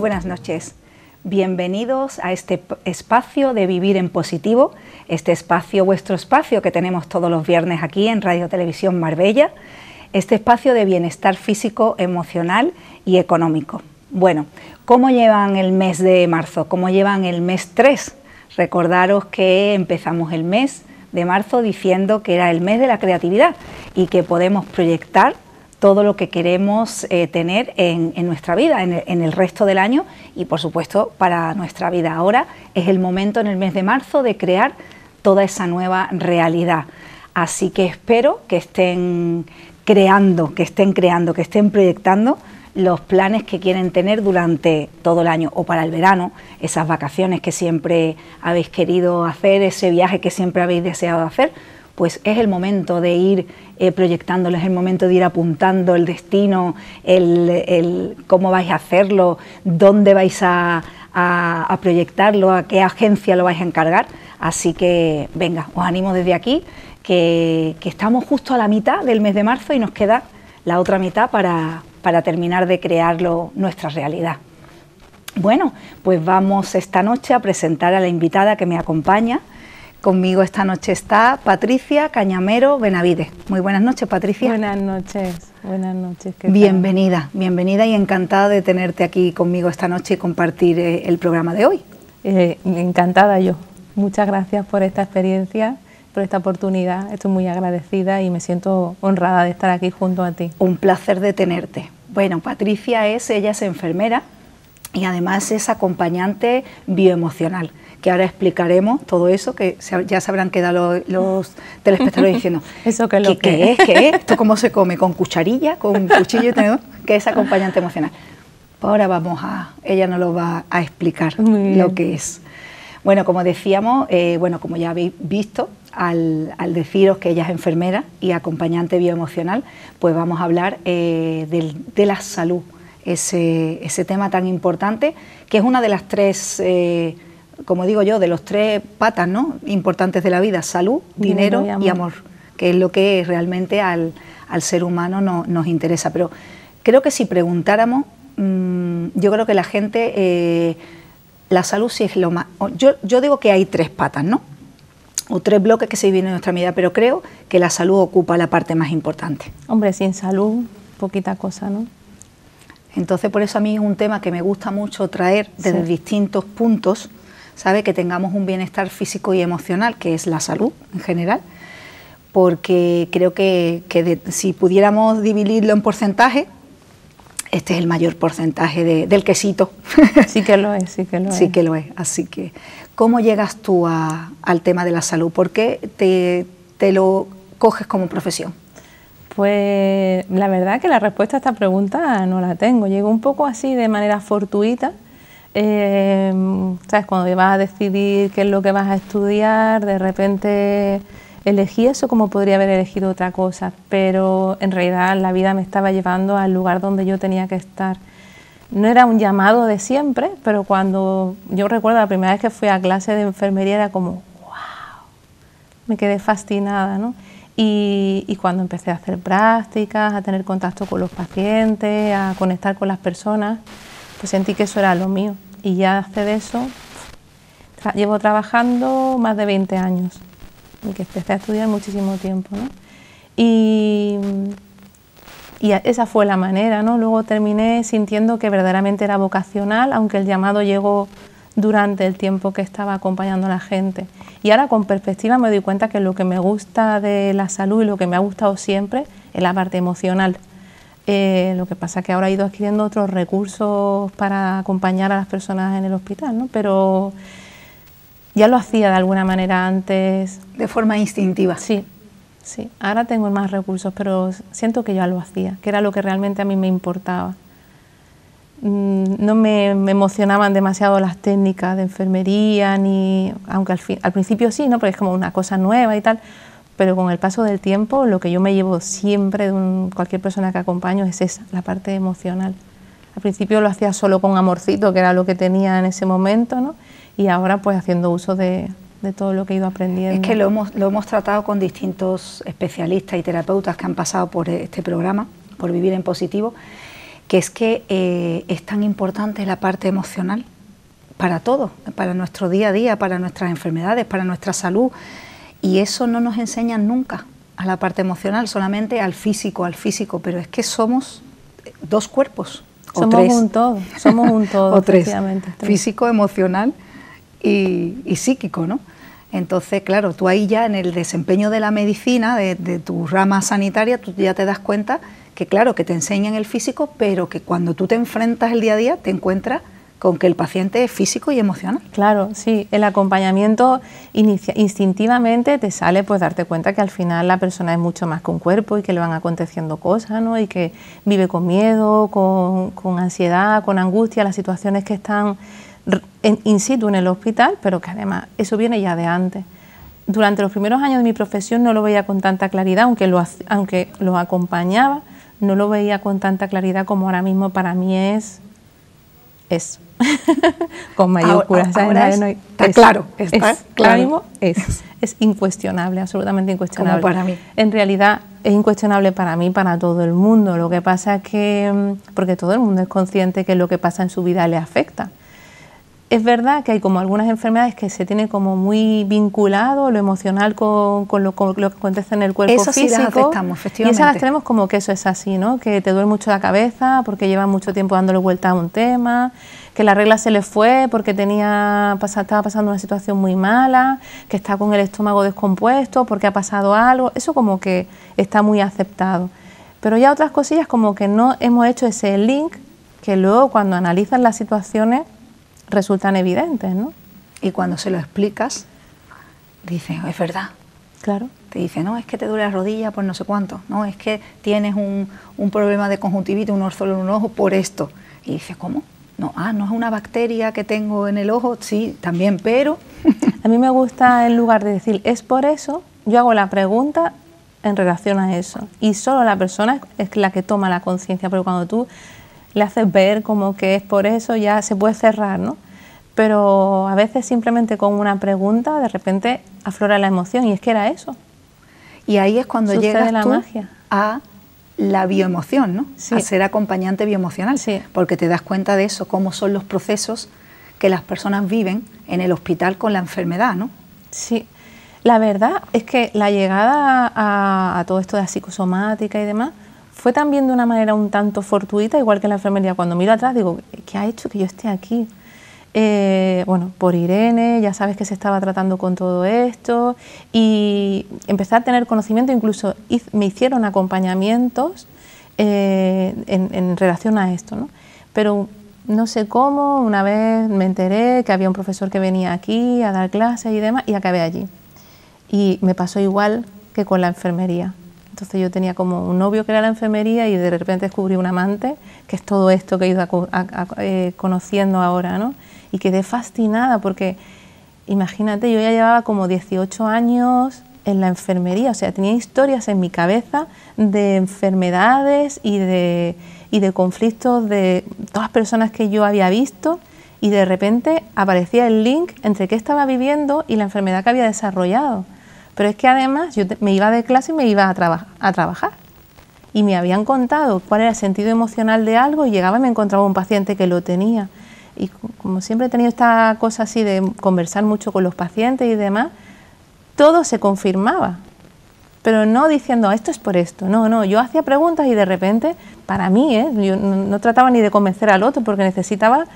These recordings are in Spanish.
buenas noches. Bienvenidos a este espacio de Vivir en Positivo, este espacio, vuestro espacio que tenemos todos los viernes aquí en Radio Televisión Marbella, este espacio de bienestar físico, emocional y económico. Bueno, ¿cómo llevan el mes de marzo? ¿Cómo llevan el mes 3? Recordaros que empezamos el mes de marzo diciendo que era el mes de la creatividad y que podemos proyectar todo lo que queremos eh, tener en, nuestra vida, en el, resto del año y por supuesto para nuestra vida. Ahora es el momento en el mes de marzo de crear toda esa nueva realidad. Así que espero que estén creando, que estén creando, que estén proyectando los planes que quieren tener durante todo el año o para el verano, esas vacaciones que siempre habéis querido hacer, ese viaje que siempre habéis deseado hacer, pues es el momento de ir eh, proyectándolo, es el momento de ir apuntando el destino, el, cómo vais a hacerlo, dónde vais a, proyectarlo, a qué agencia lo vais a encargar. Así que venga, os animo desde aquí, que, que estamos justo a la mitad del mes de marzo y nos queda la otra mitad para, para terminar de crearlo nuestra realidad. Bueno, pues vamos esta noche a presentar a la invitada que me acompaña. Conmigo esta noche está Patricia Cañamero Benavides. Muy buenas noches, Patricia. Buenas noches, buenas noches. bienvenida, bienvenida y encantada de tenerte aquí conmigo esta noche y compartir eh, el programa de hoy. Eh, encantada yo. Muchas gracias por esta experiencia por esta oportunidad. Estoy muy agradecida y me siento honrada de estar aquí junto a ti. Un placer de tenerte. Bueno, Patricia es, ella es enfermera y además es acompañante bioemocional, que ahora explicaremos todo eso, que ya se habrán quedado los, telespectadores diciendo, ¿Eso que lo ¿qué, es? ¿Qué es? ¿Esto cómo se come? ¿Con cucharilla? ¿Con cuchillo y tenedor? ¿Qué es acompañante emocional? Pues ahora vamos a, ella nos lo va a explicar lo que es. Bueno, como decíamos, eh, bueno, como ya habéis visto, al, deciros que ella es enfermera y acompañante bioemocional, pues vamos a hablar eh, de la salud, ese, tema tan importante, que es una de las tres, eh, como digo yo, de los tres patas ¿no? importantes de la vida, salud, dinero, y, amor. que es lo que realmente al, ser humano nos interesa. Pero creo que si preguntáramos, mm, yo creo que la gente, eh, la salud sí es lo más... Yo, yo digo que hay tres patas, ¿no? o tres bloques que se viven en nuestra vida, pero creo que la salud ocupa la parte más importante. Hombre, sin salud, poquita cosa, ¿no? Entonces, por eso a mí es un tema que me gusta mucho traer desde distintos puntos, ¿sabe? Que tengamos un bienestar físico y emocional, que es la salud en general, porque creo que, si pudiéramos dividirlo en porcentaje, este es el mayor porcentaje del quesito. Sí que lo es, sí que lo es. Sí que lo es. Así que, ¿cómo llegas tú al tema de la salud? ¿Por qué te, lo coges como profesión? Pues la verdad que la respuesta a esta pregunta no la tengo. Llegó un poco así de manera fortuita. Eh, ¿Sabes? Cuando vas a decidir qué es lo que vas a estudiar, de repente elegí eso como podría haber elegido otra cosa, pero en realidad la vida me estaba llevando al lugar donde yo tenía que estar. No era un llamado de siempre, pero cuando yo recuerdo la primera vez que fui a clase de enfermería era como, wow, me quedé fascinada, ¿no? Y, y cuando empecé a hacer prácticas, a tener contacto con los pacientes, a conectar con las personas, pues sentí que eso era lo mío. Y ya hace de eso, llevo trabajando más de 20 años que empecé a estudiar muchísimo tiempo. ¿no? Y, y esa fue la manera, ¿no? Luego terminé sintiendo que verdaderamente era vocacional, aunque el llamado llegó durante el tiempo que estaba acompañando a la gente. Y ahora con perspectiva me doy cuenta que lo que me gusta de la salud y lo que me ha gustado siempre es la parte emocional. Eh, lo que pasa es que ahora he ido adquiriendo otros recursos para acompañar a las personas en el hospital, ¿no? pero ya lo hacía de alguna manera antes. De forma instintiva. Sí, sí. Ahora tengo más recursos, pero siento que ya lo hacía, que era lo que realmente a mí me importaba. Mm, no me, emocionaban demasiado las técnicas de enfermería, ni, aunque al, al principio sí, ¿no? porque es como una cosa nueva y tal, pero con el paso del tiempo lo que yo me llevo siempre de cualquier persona que acompaño es esa, la parte emocional. Al principio lo hacía solo con amorcito, que era lo que tenía en ese momento, ¿no? y ahora pues haciendo uso de, todo lo que he ido aprendiendo. Es que lo hemos, lo hemos tratado con distintos especialistas y terapeutas que han pasado por este programa, por Vivir en Positivo, que es que eh, es tan importante la parte emocional para todo, para nuestro día a día, para nuestras enfermedades, para nuestra salud. Y eso no nos enseñan nunca a la parte emocional, solamente al físico, al físico, pero es que somos dos cuerpos. O somos un todo, somos un todo, o tres, físico, emocional y, psíquico, ¿no? Entonces, claro, tú ahí ya en el desempeño de la medicina, de, de, tu rama sanitaria, tú ya te das cuenta que, claro, que te enseñan el físico, pero que cuando tú te enfrentas el día a día, te encuentras con que el paciente es físico y emocional. Claro, sí, el acompañamiento instintivamente te sale pues darte cuenta que al final la persona es mucho más que un cuerpo y que le van aconteciendo cosas, ¿no? Y que vive con miedo, con, ansiedad, con angustia, las situaciones que están in situ en el hospital, pero que además eso viene ya de antes. Durante los primeros años de mi profesión no lo veía con tanta claridad, aunque lo, aunque lo acompañaba, no lo veía con tanta claridad como ahora mismo para mí es es con mayúsculas. está claro, está es, claro. es, es incuestionable, absolutamente incuestionable. para mí. En realidad es incuestionable para mí, para todo el mundo. Lo que pasa es que, mm, porque todo el mundo es consciente que lo que pasa en su vida le afecta. Es verdad que hay como algunas enfermedades que se tiene como muy vinculado lo emocional con, lo, que acontece en el cuerpo eso físico. Sí las afectamos, efectivamente. Y esas las tenemos como que eso es así, ¿no? Que te duele mucho la cabeza porque llevas mucho tiempo dándole vuelta a un tema, que la regla se le fue porque tenía, estaba pasando una situación muy mala, que está con el estómago descompuesto porque ha pasado algo. Eso como que está muy aceptado. Pero ya otras cosillas como que no hemos hecho ese link que luego cuando analizan las situaciones resultan evidentes, ¿no? Y cuando se lo explicas, dicen, es verdad. Claro. Te dice, no, es que te duele la rodilla por no sé cuánto, no, es que tienes un, un problema de conjuntivitis, un orzolo en un ojo por esto. Y dice, ¿cómo? No, ah, no es una bacteria que tengo en el ojo, sí, también, pero... a mí me gusta, en lugar de decir, es por eso, yo hago la pregunta en relación a eso. Y solo la persona es la que toma la conciencia, pero cuando tú le haces ver como que es por eso, ya se puede cerrar, ¿no? Pero a veces simplemente con una pregunta de repente aflora la emoción y es que era eso. Y ahí es cuando llega la magia. a la bioemoción, ¿no? A ser acompañante bioemocional, sí. porque te das cuenta de eso, cómo son los procesos que las personas viven en el hospital con la enfermedad, ¿no? Sí. La verdad es que la llegada a, a todo esto de la psicosomática y demás fue también de una manera un tanto fortuita, igual que en la enfermería. Cuando miro atrás digo, ¿qué ha hecho que yo esté aquí? Eh, bueno, por Irene, ya sabes que se estaba tratando con todo esto y empecé a tener conocimiento, incluso me hicieron acompañamientos eh, en, relación a esto, ¿no? Pero no sé cómo, una vez me enteré que había un profesor que venía aquí a dar clases y demás y acabé allí. Y me pasó igual que con la enfermería. Entonces yo tenía como un novio que era la enfermería y de repente descubrí un amante, que es todo esto que he ido eh, conociendo ahora, ¿no? Y quedé fascinada porque, imagínate, yo ya llevaba como 18 años en la enfermería, o sea, tenía historias en mi cabeza de enfermedades y de, y de conflictos de todas las personas que yo había visto y de repente aparecía el link entre qué estaba viviendo y la enfermedad que había desarrollado. Pero es que además yo me iba de clase y me iba a, a trabajar. Y me habían contado cuál era el sentido emocional de algo y llegaba y me encontraba un paciente que lo tenía. Y como siempre he tenido esta cosa así de conversar mucho con los pacientes y demás, todo se confirmaba. Pero no diciendo, esto es por esto. No, no, yo hacía preguntas y de repente, para mí, ¿eh? yo no trataba ni de convencer al otro porque necesitaba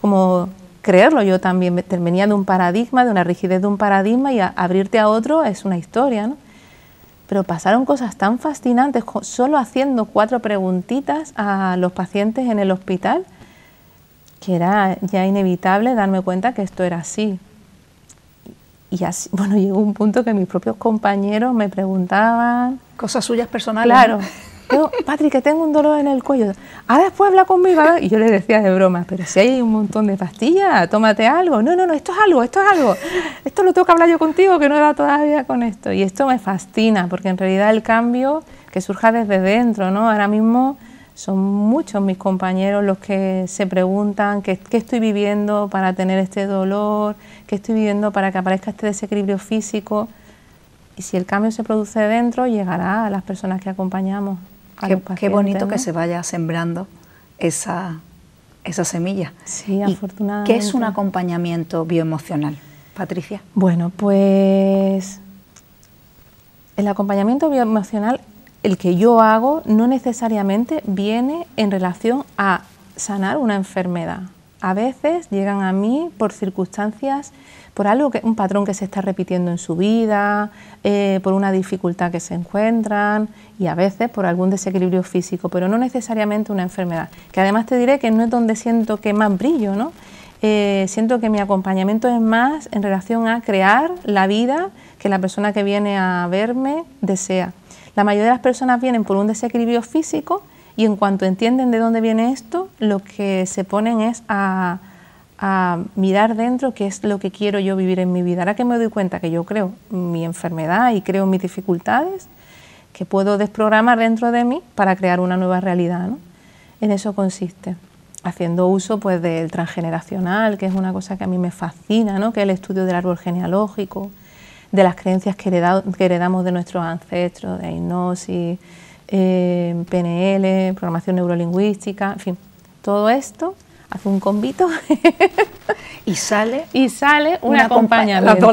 como creerlo. Yo también venía de un paradigma, de una rigidez de un paradigma y abrirte a otro es una historia, ¿no? Pero pasaron cosas tan fascinantes solo haciendo cuatro preguntitas a los pacientes en el hospital que era ya inevitable darme cuenta que esto era así. Y así, bueno, llegó un punto que mis propios compañeros me preguntaban... Cosas suyas personales. Claro. Yo, Patrick, que tengo un dolor en el cuello. Ah, después habla conmigo. Y yo le decía de broma, pero si hay un montón de pastillas, tómate algo. No, no, no, esto es algo, esto es algo. Esto lo tengo que hablar yo contigo, que no era todavía con esto. Y esto me fascina, porque en realidad el cambio que surja desde dentro, ¿no? Ahora mismo son muchos mis compañeros los que se preguntan qué, qué estoy viviendo para tener este dolor, qué estoy viviendo para que aparezca este desequilibrio físico. Y si el cambio se produce dentro, llegará a las personas que acompañamos qué, bonito que se vaya sembrando esa, esa semilla. Sí, afortunadamente. ¿Qué es un acompañamiento bioemocional, Patricia? Bueno, pues el acompañamiento bioemocional, el que yo hago, no necesariamente viene en relación a sanar una enfermedad. A veces llegan a mí por circunstancias, por algo que un patrón que se está repitiendo en su vida, eh, por una dificultad que se encuentran y a veces por algún desequilibrio físico, pero no necesariamente una enfermedad. Que además te diré que no es donde siento que más brillo, ¿no? Eh, siento que mi acompañamiento es más en relación a crear la vida que la persona que viene a verme desea. La mayoría de las personas vienen por un desequilibrio físico y en cuanto entienden de dónde viene esto, lo que se ponen es a, mirar dentro qué es lo que quiero yo vivir en mi vida. Ahora que me doy cuenta que yo creo mi enfermedad y creo mis dificultades, que puedo desprogramar dentro de mí para crear una nueva realidad. En eso consiste. Haciendo uso pues, del transgeneracional, que es una cosa que a mí me fascina, ¿no? que es el estudio del árbol genealógico, de las creencias que, heredamos de nuestros ancestros, de hipnosis, eh, PNL, programación neurolingüística, en fin, todo esto hace un convito y sale y sale un, acompañamiento.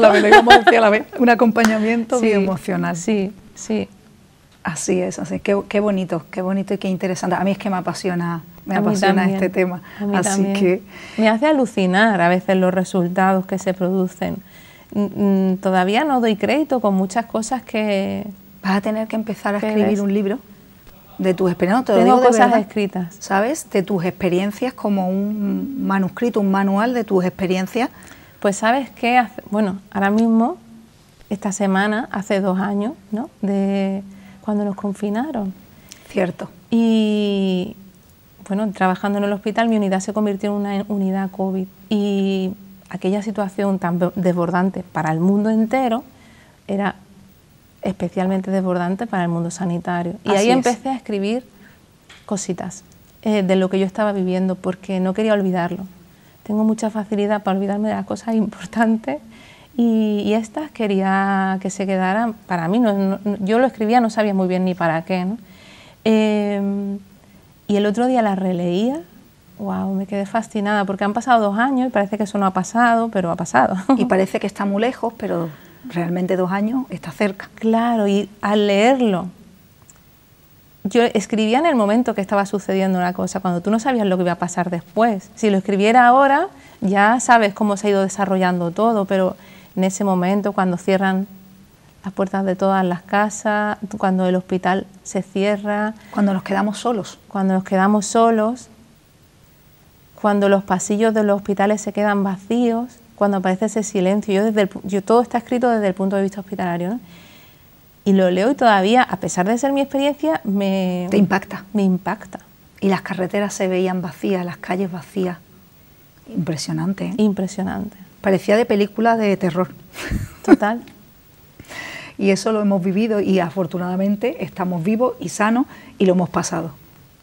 un acompañamiento bioemocional. Sí, sí. Así es, así qué, qué bonito, qué bonito y qué interesante. A mí es que me apasiona, me apasiona este tema. así que me hace alucinar a veces los resultados que se producen. Todavía no doy crédito con muchas cosas que vas a tener que empezar a escribir un libro de tus experiencias. te Tengo cosas escritas. ¿Sabes? De tus experiencias como un manuscrito, un manual de tus experiencias. Pues sabes que, bueno, ahora mismo, esta semana, hace dos años, ¿no? De cuando nos confinaron. Cierto. Y, bueno, trabajando en el hospital, mi unidad se convirtió en una unidad COVID. Y aquella situación tan desbordante para el mundo entero era especialmente desbordante para el mundo sanitario. Y ahí empecé a escribir cositas eh, de lo que yo estaba viviendo porque no quería olvidarlo. Tengo mucha facilidad para olvidarme de las cosas importantes y, estas quería que se quedaran para mí. yo lo escribía, no sabía muy bien ni para qué. Em, y el otro día las releía wow, me quedé fascinada porque han pasado dos años y parece que eso no ha pasado, pero ha pasado. Y parece que está muy lejos, pero realmente dos años está cerca. Claro, y al leerlo, yo escribía en el momento que estaba sucediendo una cosa, cuando tú no sabías lo que iba a pasar después. Si lo escribiera ahora, ya sabes cómo se ha ido desarrollando todo, pero en ese momento, cuando cierran las puertas de todas las casas, cuando el hospital se cierra. Cuando nos quedamos solos. Cuando nos quedamos solos, cuando los pasillos de los hospitales se quedan vacíos, cuando aparece ese silencio. Yo, desde yo todo está escrito desde el punto de vista hospitalario. Y lo leo y todavía, a pesar de ser mi experiencia, me... Te impacta. Me impacta. Y las carreteras se veían vacías, las calles vacías. Impresionante. ¿eh? Impresionante. Parecía de película de terror. Total. y eso lo hemos vivido y afortunadamente estamos vivos y sanos y lo hemos pasado.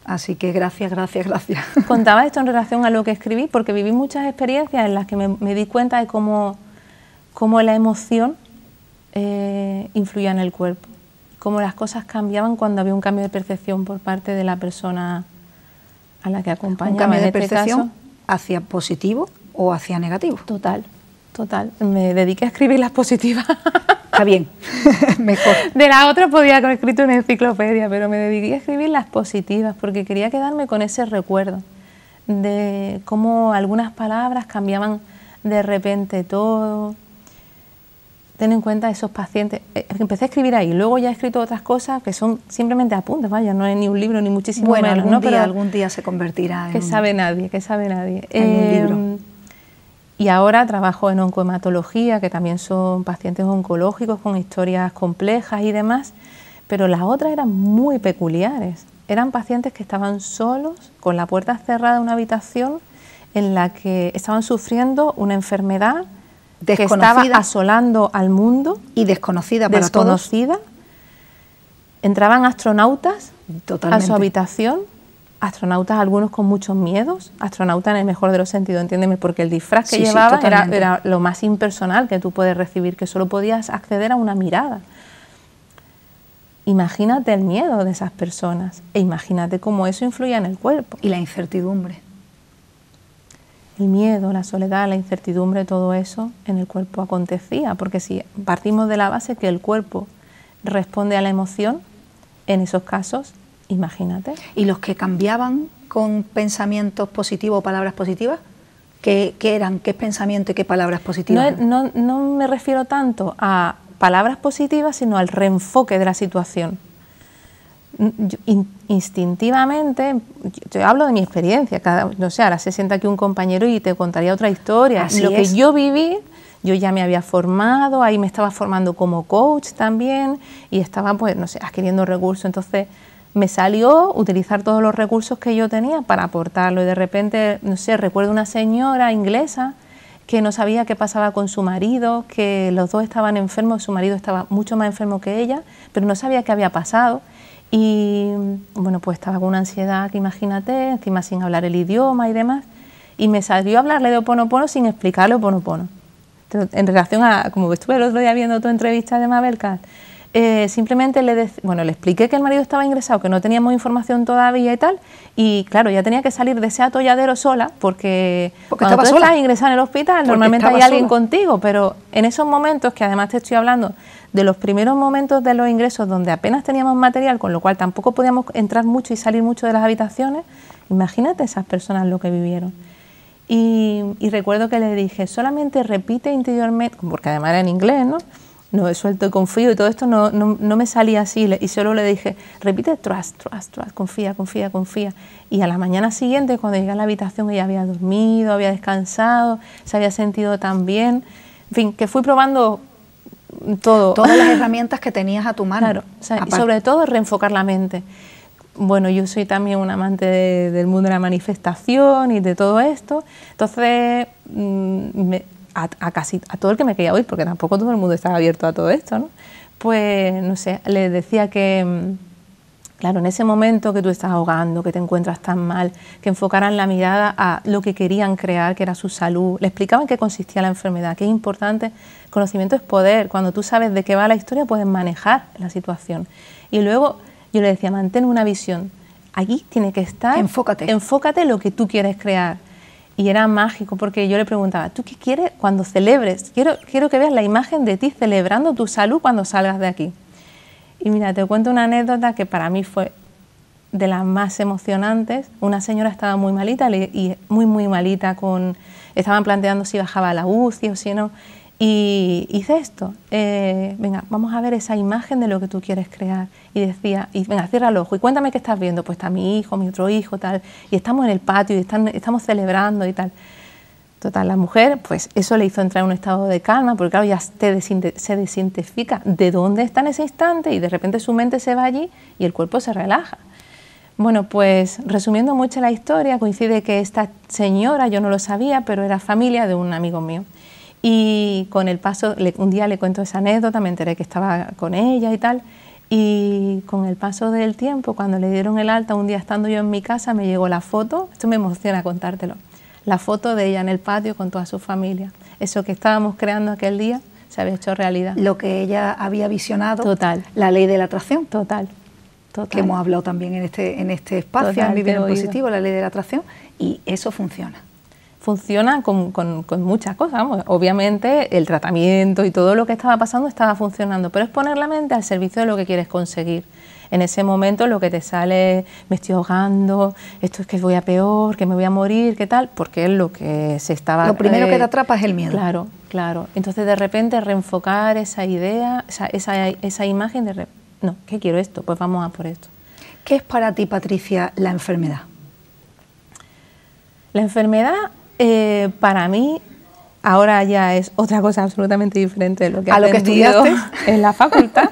Así que gracias, gracias, gracias. Contaba esto en relación a lo que escribí, porque viví muchas experiencias en las que me, di cuenta de cómo, cómo la emoción eh, influía en el cuerpo, cómo las cosas cambiaban cuando había un cambio de percepción por parte de la persona a la que acompañaba. ¿Un cambio de este percepción hacia positivo o hacia negativo? Total, total. Me dediqué a escribir las positivas. Está bien, mejor. De la otra podía haber escrito una enciclopedia, pero me dediqué a escribir las positivas porque quería quedarme con ese recuerdo de cómo algunas palabras cambiaban de repente todo. Ten en cuenta esos pacientes. Eh, empecé a escribir ahí, luego ya he escrito otras cosas que son simplemente apuntes, vaya, no es ni un libro ni muchísimo bueno, menos. Algún, día, algún día se convertirá en. Que sabe nadie, que sabe nadie. En un libro. Y ahora trabajo en oncohematología, que también son pacientes oncológicos con historias complejas y demás, pero las otras eran muy peculiares. Eran pacientes que estaban solos, con la puerta cerrada en una habitación en la que estaban sufriendo una enfermedad que estaba asolando al mundo. Y desconocida para desconocida. Entraban astronautas a su habitación astronautas, algunos con muchos miedos, astronautas en el mejor de los sentidos, entiéndeme, porque el disfraz que llevaba era, lo más impersonal que tú puedes recibir, que solo podías acceder a una mirada. Imagínate el miedo de esas personas e imagínate cómo eso influía en el cuerpo. Y la incertidumbre. El miedo, la soledad, la incertidumbre, todo eso en el cuerpo acontecía, porque si partimos de la base que el cuerpo responde a la emoción, en esos casos, imagínate. ¿Y los que cambiaban con pensamientos positivos o palabras positivas? ¿Qué, eran? ¿Qué pensamiento y qué palabras positivas? No, no me refiero tanto a palabras positivas, sino al reenfoque de la situación. instintivamente, yo hablo de mi experiencia, cada, no sé, ahora se sienta aquí un compañero y te contaría otra historia. Lo que yo viví, yo ya me había formado, ahí me estaba formando como coach también y estaba, pues, no sé, adquiriendo recursos. Entonces, me salió utilizar todos los recursos que yo tenía para aportarlo y de repente, no sé, recuerdo una señora inglesa que no sabía qué pasaba con su marido, que los dos estaban enfermos, su marido estaba mucho más enfermo que ella, pero no sabía qué había pasado. Y bueno, pues estaba con una ansiedad que imagínate, encima sin hablar el idioma y demás. Y me salió a hablarle de Oponopono sin explicarle Oponopono. En relación a, como estuve el otro día viendo tu entrevista de Mabel Katz, eh, simplemente le, bueno, le expliqué que el marido estaba ingresado, que no teníamos información todavía y tal, y claro, ya tenía que salir de ese atolladero sola, porque, cuando tú estás ingresado en el hospital, normalmente hay alguien contigo, pero en esos momentos, que además te estoy hablando de los primeros momentos de los ingresos donde apenas teníamos material, con lo cual tampoco podíamos entrar mucho y salir mucho de las habitaciones, imagínate esas personas lo que vivieron. Y, y recuerdo que le dije, solamente repite interiormente, porque además era en inglés, ¿no? No he suelto confío y todo esto no, no, me salía así y solo le dije, repite trust, trust, trust, confía, confía, confía. Y a la mañana siguiente, cuando llegué a la habitación, ella había dormido, había descansado, se había sentido tan bien. En fin, que fui probando todo. Todas las herramientas que tenías a tu mano. Claro, y sobre todo reenfocar la mente. Bueno, yo soy también un amante del mundo de la manifestación y de todo esto. Entonces, mm, me, a, casi a todo el que me quería oír, porque tampoco todo el mundo estaba abierto a todo esto, ¿no? Pues, no sé, le decía que, mm, claro, en ese momento que tú estás ahogando, que te encuentras tan mal, que enfocaran la mirada a lo que querían crear, que era su salud, le explicaban qué consistía la enfermedad, que es importante, conocimiento es poder, cuando tú sabes de qué va la historia puedes manejar la situación. Y luego yo le decía, mantén una visión, allí tiene que estar, enfócate, enfócate en lo que tú quieres crear y era mágico porque yo le preguntaba, ¿tú qué quieres cuando celebres? Quiero, quiero que veas la imagen de ti celebrando tu salud cuando salgas de aquí. Y mira, te cuento una anécdota que para mí fue de las más emocionantes. Una señora estaba muy malita y muy, muy malita, con, estaban planteando si bajaba la UCI o si no. Y hice esto, eh, venga, vamos a ver esa imagen de lo que tú quieres crear. Y decía, venga, cierra el ojo y cuéntame qué estás viendo. Pues está mi hijo, mi otro hijo, tal. Y estamos en el patio y están, estamos celebrando y tal. Total, la mujer, pues eso le hizo entrar en un estado de calma, porque claro, ya se desintensifica de dónde está en ese instante y de repente su mente se va allí y el cuerpo se relaja. Bueno, pues resumiendo mucho la historia, coincide que esta señora, yo no lo sabía, pero era familia de un amigo mío. Y con el paso, un día le cuento esa anécdota, me enteré que estaba con ella y tal. Y con el paso del tiempo, cuando le dieron el alta, un día estando yo en mi casa, me llegó la foto, esto me emociona contártelo, la foto de ella en el patio con toda su familia. Eso que estábamos creando aquel día se había hecho realidad. Lo que ella había visionado, total. la ley de la atracción. Total. Total. Que hemos hablado también en este, en este espacio, en Vivir en Positivo, la ley de la atracción, y eso funciona funciona con, muchas cosas. Obviamente el tratamiento y todo lo que estaba pasando estaba funcionando, pero es poner la mente al servicio de lo que quieres conseguir. En ese momento lo que te sale, me estoy ahogando, esto es que voy a peor, que me voy a morir, ¿qué tal? Porque es lo que se estaba... Lo primero que te atrapa es el miedo. Claro, claro. Entonces de repente reenfocar esa idea, esa, esa, esa imagen de... no, ¿qué quiero esto? Pues vamos a por esto. ¿Qué es para ti, Patricia, la enfermedad? La enfermedad eh, para mí, ahora ya es otra cosa absolutamente diferente de lo que he aprendido en la facultad.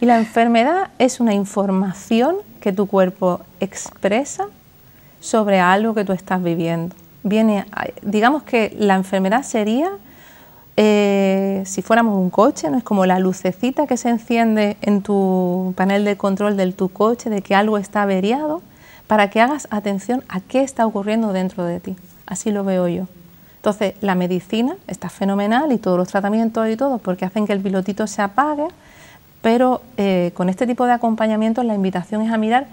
y la enfermedad es una información que tu cuerpo expresa sobre algo que tú estás viviendo. Viene, digamos que la enfermedad sería, eh, si fuéramos un coche, no es como la lucecita que se enciende en tu panel de control de tu coche de que algo está averiado, para que hagas atención a qué está ocurriendo dentro de ti. Así lo veo yo. Entonces, la medicina está fenomenal y todos los tratamientos y todo, porque hacen que el pilotito se apague, Pero eh, con este tipo de acompañamiento la invitación es a mirar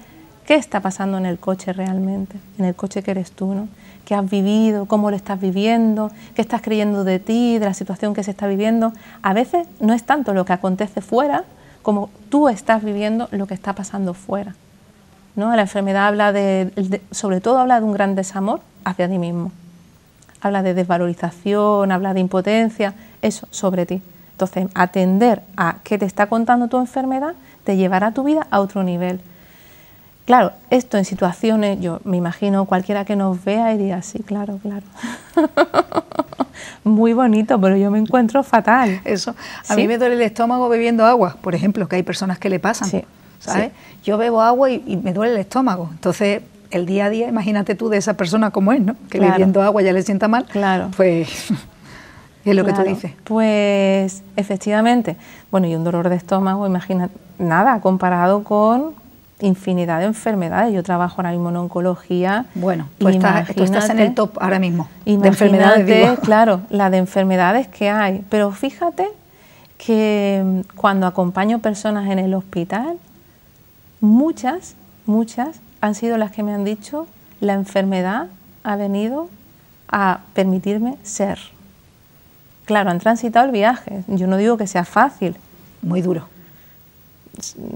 qué está pasando en el coche realmente, en el coche que eres tú, ¿no? qué has vivido, cómo lo estás viviendo, qué estás creyendo de ti, de la situación que se está viviendo. A veces no es tanto lo que acontece fuera como tú estás viviendo lo que está pasando fuera. ¿No? La enfermedad habla de, sobre todo habla de un gran desamor hacia ti mismo. Habla de desvalorización, habla de impotencia, eso sobre ti. Entonces, atender a qué te está contando tu enfermedad te llevará tu vida a otro nivel. Claro, esto en situaciones, yo me imagino cualquiera que nos vea y diga, sí, claro, claro. Muy bonito, pero yo me encuentro fatal. Eso. A mí me duele el estómago bebiendo agua, por ejemplo, que hay personas que le pasan. ¿Sabes? Yo bebo agua y, me duele el estómago. Entonces, el día a día, imagínate tú de esa persona como es, ¿no? Que bebiendo agua ya le sienta mal. Claro. Pues es lo que tú dices. Pues efectivamente. Bueno, y un dolor de estómago, imagínate, nada comparado con infinidad de enfermedades. Yo trabajo ahora mismo en oncología. Bueno, pues estás, tú estás en el top ahora mismo de enfermedades. Claro, la de enfermedades que hay. Pero fíjate que mm, cuando acompaño personas en el hospital, muchas, muchas han sido las que me han dicho, la enfermedad ha venido a permitirme ser. Claro, han transitado el viaje. Yo no digo que sea fácil. Muy duro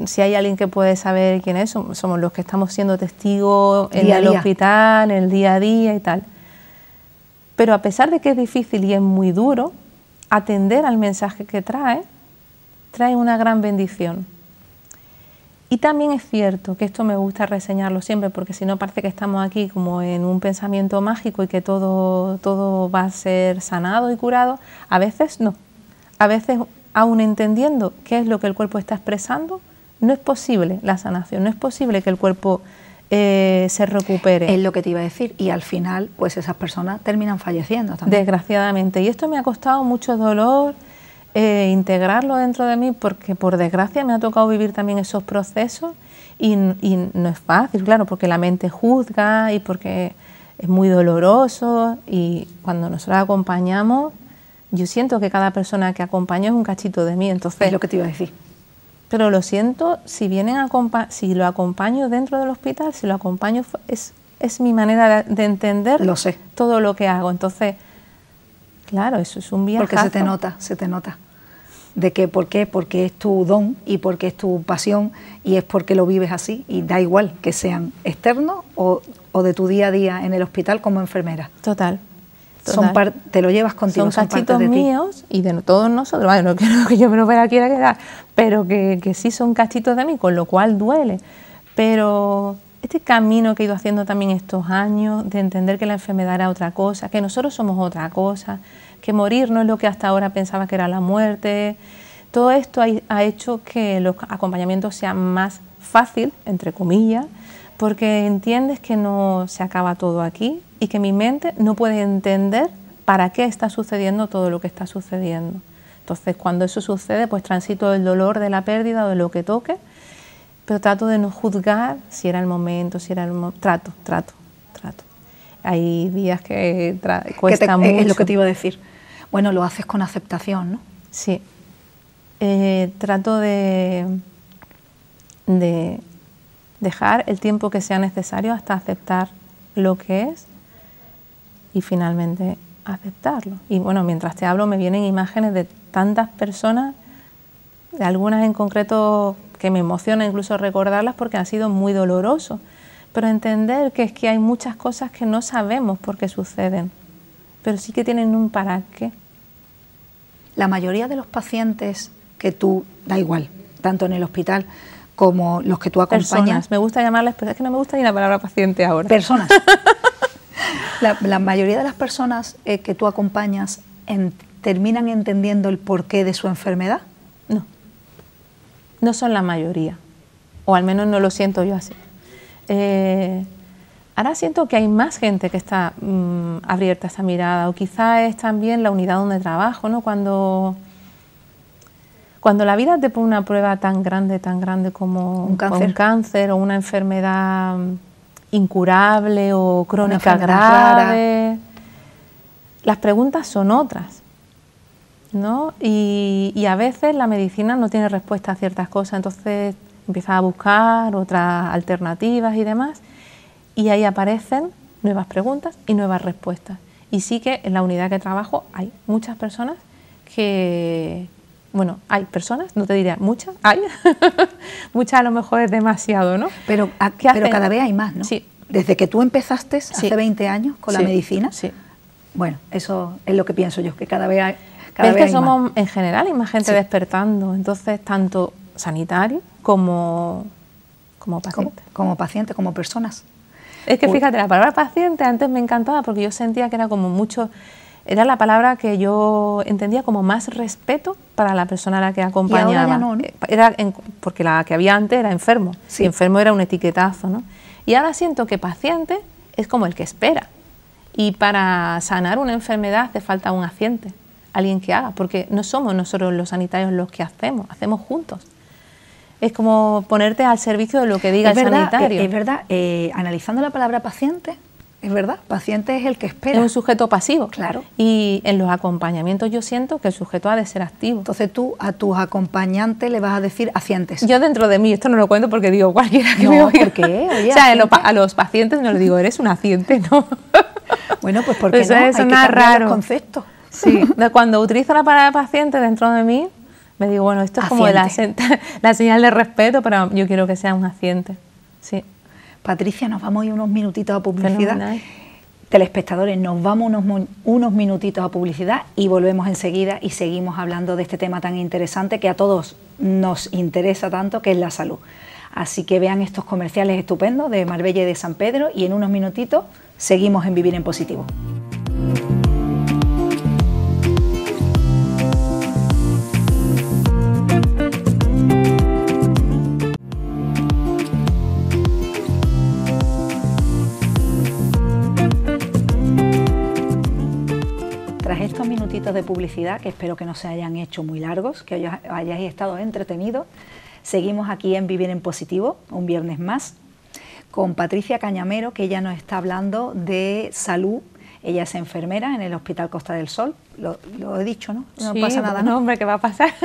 si hay alguien que puede saber quién es, somos los que estamos siendo testigos en el hospital, en el día a día y tal. Pero a pesar de que es difícil y es muy duro, atender al mensaje que trae, trae una gran bendición. Y también es cierto que esto me gusta reseñarlo siempre, porque si no parece que estamos aquí como en un pensamiento mágico y que todo, todo va a ser sanado y curado. A veces no. A veces aún entendiendo qué es lo que el cuerpo está expresando, no es posible la sanación, no es posible que el cuerpo eh, se recupere. Es lo que te iba a decir. Y al final, pues esas personas terminan falleciendo también. Desgraciadamente. Y esto me ha costado mucho dolor eh, integrarlo dentro de mí porque por desgracia me ha tocado vivir también esos procesos y, y no es fácil, claro, porque la mente juzga y porque es muy doloroso y cuando nosotros acompañamos yo siento que cada persona que acompaño es un cachito de mí, entonces... Es lo que te iba a decir. Pero lo siento, si vienen a si lo acompaño dentro del hospital, si lo acompaño, es, es mi manera de entender lo sé. todo lo que hago. Entonces, claro, eso es un viaje. Porque se te nota, se te nota. De que, ¿por qué? Porque es tu don y porque es tu pasión y es porque lo vives así y da igual que sean externos o, o de tu día a día en el hospital como enfermera. Total son te lo llevas contigo. Son, cachitos míos y de todos nosotros, bueno, no quiero que yo me lo quiera quedar, pero que, que, sí son cachitos de mí, con lo cual duele. Pero este camino que he ido haciendo también estos años, de entender que la enfermedad era otra cosa, que nosotros somos otra cosa, que morir no es lo que hasta ahora pensaba que era la muerte, todo esto ha, hecho que los acompañamientos sean más fácil, entre comillas, porque entiendes que no se acaba todo aquí, y que mi mente no puede entender para qué está sucediendo todo lo que está sucediendo. Entonces, cuando eso sucede, pues transito el dolor de la pérdida o de lo que toque, pero trato de no juzgar si era el momento, si era el momento. Trato, trato, trato. Hay días que cuesta mucho. Es lo que te iba a decir. Bueno, lo haces con aceptación, ¿no? Sí. Eh, trato de, de dejar el tiempo que sea necesario hasta aceptar lo que es y finalmente aceptarlo. Y bueno, mientras te hablo me vienen imágenes de tantas personas, de algunas en concreto que me emociona incluso recordarlas porque han sido muy dolorosos, pero entender que es que hay muchas cosas que no sabemos por qué suceden, pero sí que tienen un para qué. La mayoría de los pacientes que tú, da igual, tanto en el hospital como los que tú acompañas. Personas, me gusta llamarles, pero es que no me gusta ni la palabra paciente ahora. Personas. La, mayoría de las personas eh, que tú acompañas terminan entendiendo el porqué de su enfermedad. No, no son la mayoría, o al menos no lo siento yo así. Eh, ahora siento que hay más gente que está mm, abierta a esa mirada, o quizá es también la unidad donde trabajo, ¿no? Cuando, cuando la vida te pone una prueba tan grande, tan grande como un cáncer, un cáncer o una enfermedad incurable o crónica grave. Las preguntas son otras. ¿No? Y, a veces la medicina no tiene respuesta a ciertas cosas, entonces empiezas a buscar otras alternativas y demás, y ahí aparecen nuevas preguntas y nuevas respuestas. Y sí que en la unidad que trabajo hay muchas personas que, bueno, hay personas, no te diría muchas, hay, muchas a lo mejor es demasiado, ¿no? Pero, pero cada vez hay más, ¿no? Sí. Desde que tú empezaste hace 20 años con la medicina, sí. bueno, eso es lo que pienso yo, que cada vez hay, es que somos, en general, hay más gente despertando, entonces, tanto sanitario como, como paciente. Como, paciente, como personas. Es que fíjate, la palabra paciente antes me encantaba porque yo sentía que era como mucho, era la palabra que yo entendía como más respeto para la persona a la que acompañaba. Eh, era porque la que había antes era enfermo, y enfermo era un etiquetazo, ¿no? Y ahora siento que paciente es como el que espera. Y para sanar una enfermedad hace falta un paciente alguien que haga, porque no somos nosotros los sanitarios los que hacemos, hacemos juntos. Es como ponerte al servicio de lo que diga el sanitario. Es, verdad, eh, analizando la palabra paciente, es verdad, paciente es el que espera. Es un sujeto pasivo. Claro. Y en los acompañamientos yo siento que el sujeto ha de ser activo. Entonces tú a tus acompañantes le vas a decir pacientes. Yo dentro de mí, esto no lo cuento porque digo cualquiera que no, me ¿por qué? o sea, a los pacientes no le digo, eres un paciente, ¿no. Bueno, pues porque no, hay que raro. los conceptos. Sí, cuando utilizo la palabra paciente dentro de mí, me digo, bueno, esto es como la, la, señal de respeto, pero yo quiero que sea un paciente. Sí. Patricia, nos vamos a ir unos minutitos a publicidad. Telespectadores, nos vamos unos, unos minutitos a publicidad y volvemos enseguida y seguimos hablando de este tema tan interesante que a todos nos interesa tanto, que es la salud. Así que vean estos comerciales estupendos de Marbella y de San Pedro y en unos minutitos seguimos en Vivir en Positivo. De publicidad que espero que no se hayan hecho muy largos, que hayáis estado entretenidos. Seguimos aquí en Vivir en Positivo, un viernes más, con Patricia Cañamero, que ella nos está hablando de salud. Ella es enfermera en el Hospital Costa del Sol lo, he dicho, ¿no? No pasa nada. No, hombre, ¿qué va a pasar?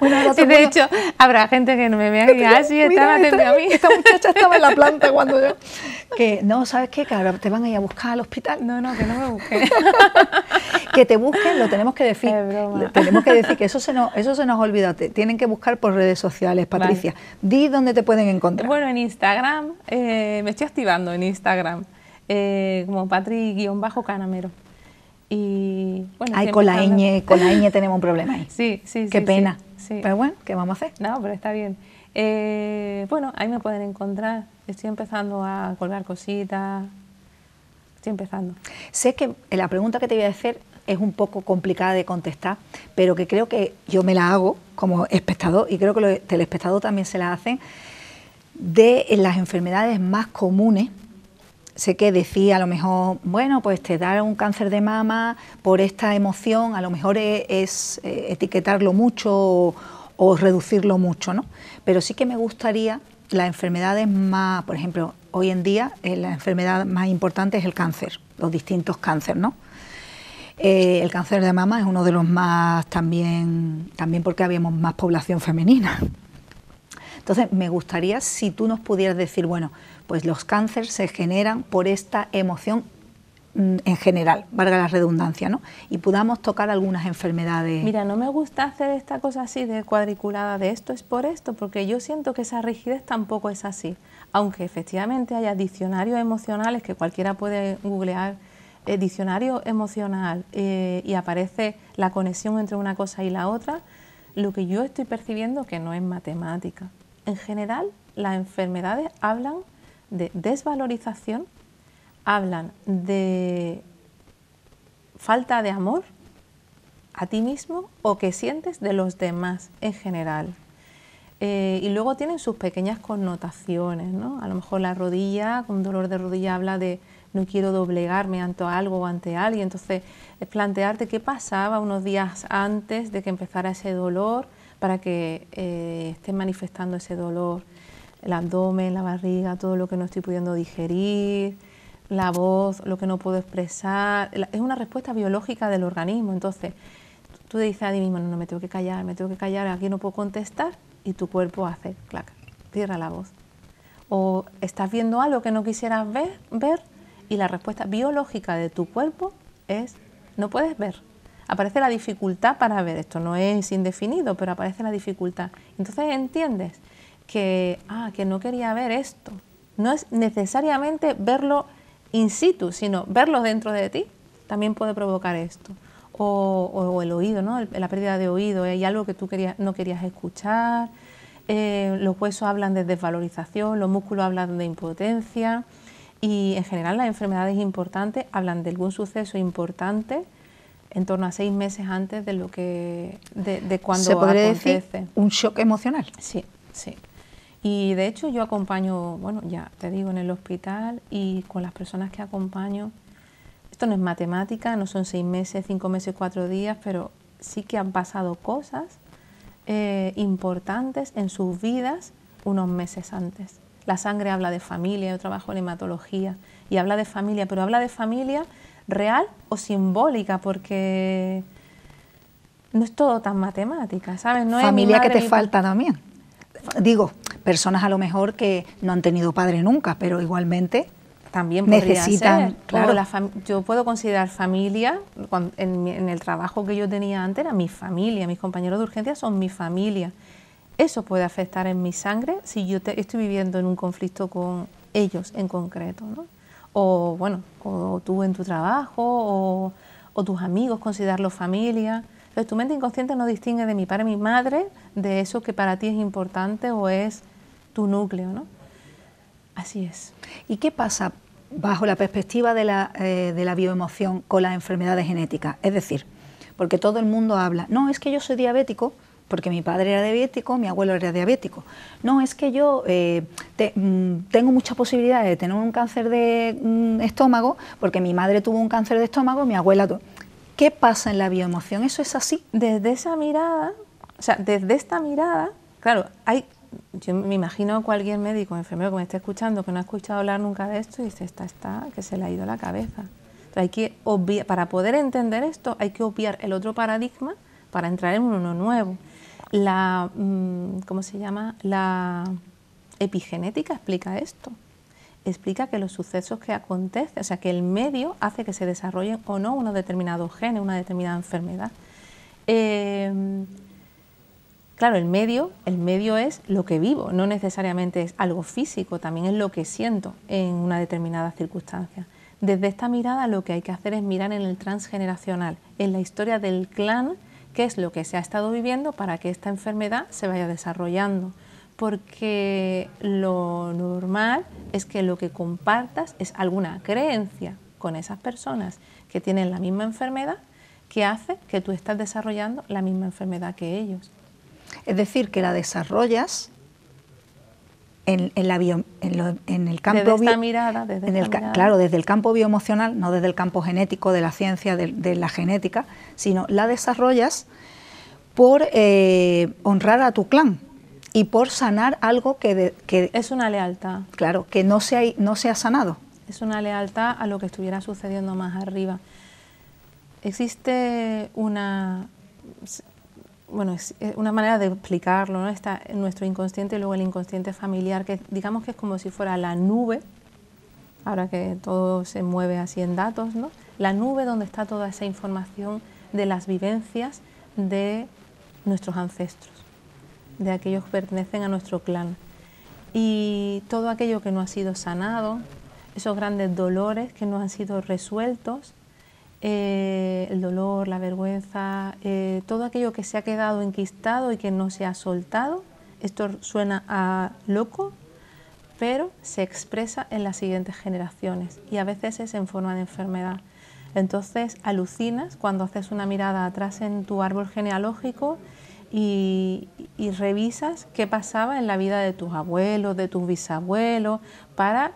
Bueno, de hecho, habrá gente que me vea y ah, sí, estaba a mí. Esta muchacha estaba en la planta cuando yo... Que, no, ¿sabes qué? Que ahora te van a ir a buscar al hospital. No, no, que no me busquen. que te busquen, lo tenemos que decir. Tenemos que decir que eso se nos, eso se nos olvida. tienen que buscar por redes sociales, Patricia. Di dónde te pueden encontrar. Bueno, en Instagram, eh, me estoy activando en Instagram, eh, como Patri-Canamero. Y bueno, Ay, con la, ñ, con la tenemos un problema ahí. Sí, sí, Qué pena. Pero bueno, ¿qué vamos a hacer? No, pero está bien. Eh, bueno, ahí me pueden encontrar. Estoy empezando a colgar cositas. Estoy empezando. Sé que la pregunta que te voy a hacer es un poco complicada de contestar, pero que creo que yo me la hago como espectador y creo que los telespectadores también se la hacen de las enfermedades más comunes sé que decía a lo mejor, bueno, pues te da un cáncer de mama por esta emoción, a lo mejor es, eh, etiquetarlo mucho o, reducirlo mucho, ¿no? Pero sí que me gustaría las enfermedades más, por ejemplo, hoy en día eh, la enfermedad más importante es el cáncer, los distintos cánceres, ¿no? Eh, el cáncer de mama es uno de los más también, también porque habíamos más población femenina. Entonces, me gustaría si tú nos pudieras decir, bueno, pues los cánceres se generan por esta emoción mm, en general, valga la redundancia, ¿no? Y podamos tocar algunas enfermedades. Mira, no me gusta hacer esta cosa así de cuadriculada de esto es por esto, porque yo siento que esa rigidez tampoco es así. Aunque efectivamente haya diccionarios emocionales que cualquiera puede googlear, eh, diccionario emocional eh, y aparece la conexión entre una cosa y la otra, lo que yo estoy percibiendo que no es matemática. En general, las enfermedades hablan de desvalorización, hablan de falta de amor a ti mismo o que sientes de los demás en general. Eh, y luego tienen sus pequeñas connotaciones, ¿no? A lo mejor la rodilla, con dolor de rodilla habla de no quiero doblegarme ante algo o ante alguien. Entonces, es plantearte qué pasaba unos días antes de que empezara ese dolor para que eh, esté manifestando ese dolor el abdomen, la barriga, todo lo que no estoy pudiendo digerir, la voz, lo que no puedo expresar. Es una respuesta biológica del organismo. Entonces, Tú dices a ti mismo, no, no, me tengo que callar, me tengo que callar, aquí no puedo contestar, y tu cuerpo hace, clac, cierra la voz. O estás viendo algo que no quisieras ver, ver y la respuesta biológica de tu cuerpo es, no puedes ver. Aparece la dificultad para ver, esto no es indefinido, pero aparece la dificultad. Entonces entiendes que, ah, que no quería ver esto. No es necesariamente verlo in situ, sino verlo dentro de ti, también puede provocar esto. O, el oído, ¿no? la pérdida de oído, hay algo que tú querías, no querías escuchar, eh, los huesos hablan de desvalorización, los músculos hablan de impotencia y en general las enfermedades importantes hablan de algún suceso importante en torno a seis meses antes de lo que de, cuando ¿Se podría decir un shock emocional? Sí, sí. Y de hecho yo acompaño, bueno, ya te digo, en el hospital y con las personas que acompaño, esto no es matemática, no son seis meses, cinco meses, cuatro días, pero sí que han pasado cosas eh, importantes en sus vidas unos meses antes. La sangre habla de familia, yo trabajo en hematología y habla de familia, pero habla de familia real o simbólica, porque no es todo tan matemática, ¿sabes? No familia que te falta también. Digo, personas a lo mejor que no han tenido padre nunca, pero igualmente también necesitan. Claro. yo puedo considerar familia, en, el trabajo que yo tenía antes era mi familia, mis compañeros de urgencia son mi familia. Eso puede afectar en mi sangre si yo estoy viviendo en un conflicto con ellos en concreto, ¿no? O bueno, o tú en tu trabajo, o, o tus amigos, considerarlo familia. Entonces tu mente inconsciente no distingue de mi padre, mi madre, de eso que para ti es importante o es tu núcleo, ¿no? Así es. ¿Y qué pasa bajo la perspectiva de la, eh, de la bioemoción con las enfermedades genéticas? Es decir, porque todo el mundo habla, no, es que yo soy diabético, porque mi padre era diabético, mi abuelo era diabético. No, es que yo eh, mm, tengo mucha posibilidad de tener un cáncer de mm, estómago, porque mi madre tuvo un cáncer de estómago, mi abuela... ¿Qué pasa en la bioemoción? ¿Eso es así? Desde esa mirada, o sea, desde esta mirada, claro, hay yo me imagino a cualquier médico enfermero que me esté escuchando que no ha escuchado hablar nunca de esto y dice, esta está, que se le ha ido la cabeza. hay que para poder entender esto hay que obviar el otro paradigma para entrar en uno nuevo. La, mm, ¿cómo se llama? La epigenética explica esto. Explica que los sucesos que acontecen, o sea, que el medio hace que se desarrollen o no unos determinados genes, una determinada enfermedad. Eh, Claro, el medio, el medio es lo que vivo, no necesariamente es algo físico, también es lo que siento en una determinada circunstancia. Desde esta mirada lo que hay que hacer es mirar en el transgeneracional, en la historia del clan, qué es lo que se ha estado viviendo para que esta enfermedad se vaya desarrollando. Porque lo normal es que lo que compartas es alguna creencia con esas personas que tienen la misma enfermedad que hace que tú estás desarrollando la misma enfermedad que ellos. Es decir, que la desarrollas en, la en, el campo desde esta mirada, desde claro, desde el campo bioemocional, no desde el campo genético de la ciencia de, la genética, sino la desarrollas por eh, honrar a tu clan y por sanar algo que, es una lealtad. Claro, que no se ha, no se ha sanado. Es una lealtad a lo que estuviera sucediendo más arriba. Existe una bueno, es una manera de explicarlo, ¿no? Está nuestro inconsciente y luego el inconsciente familiar, que digamos que es como si fuera la nube, ahora que todo se mueve así en datos, ¿no? La nube donde está toda esa información de las vivencias de nuestros ancestros, de aquellos que pertenecen a nuestro clan. Y todo aquello que no ha sido sanado, esos grandes dolores que no han sido resueltos, eh, el dolor, la vergüenza, eh, todo aquello que se ha quedado enquistado y que no se ha soltado. Esto suena a loco, pero se expresa en las siguientes generaciones y a veces es en forma de enfermedad. Entonces alucinas cuando haces una mirada atrás en tu árbol genealógico y, y, revisas qué pasaba en la vida de tus abuelos, de tus bisabuelos, para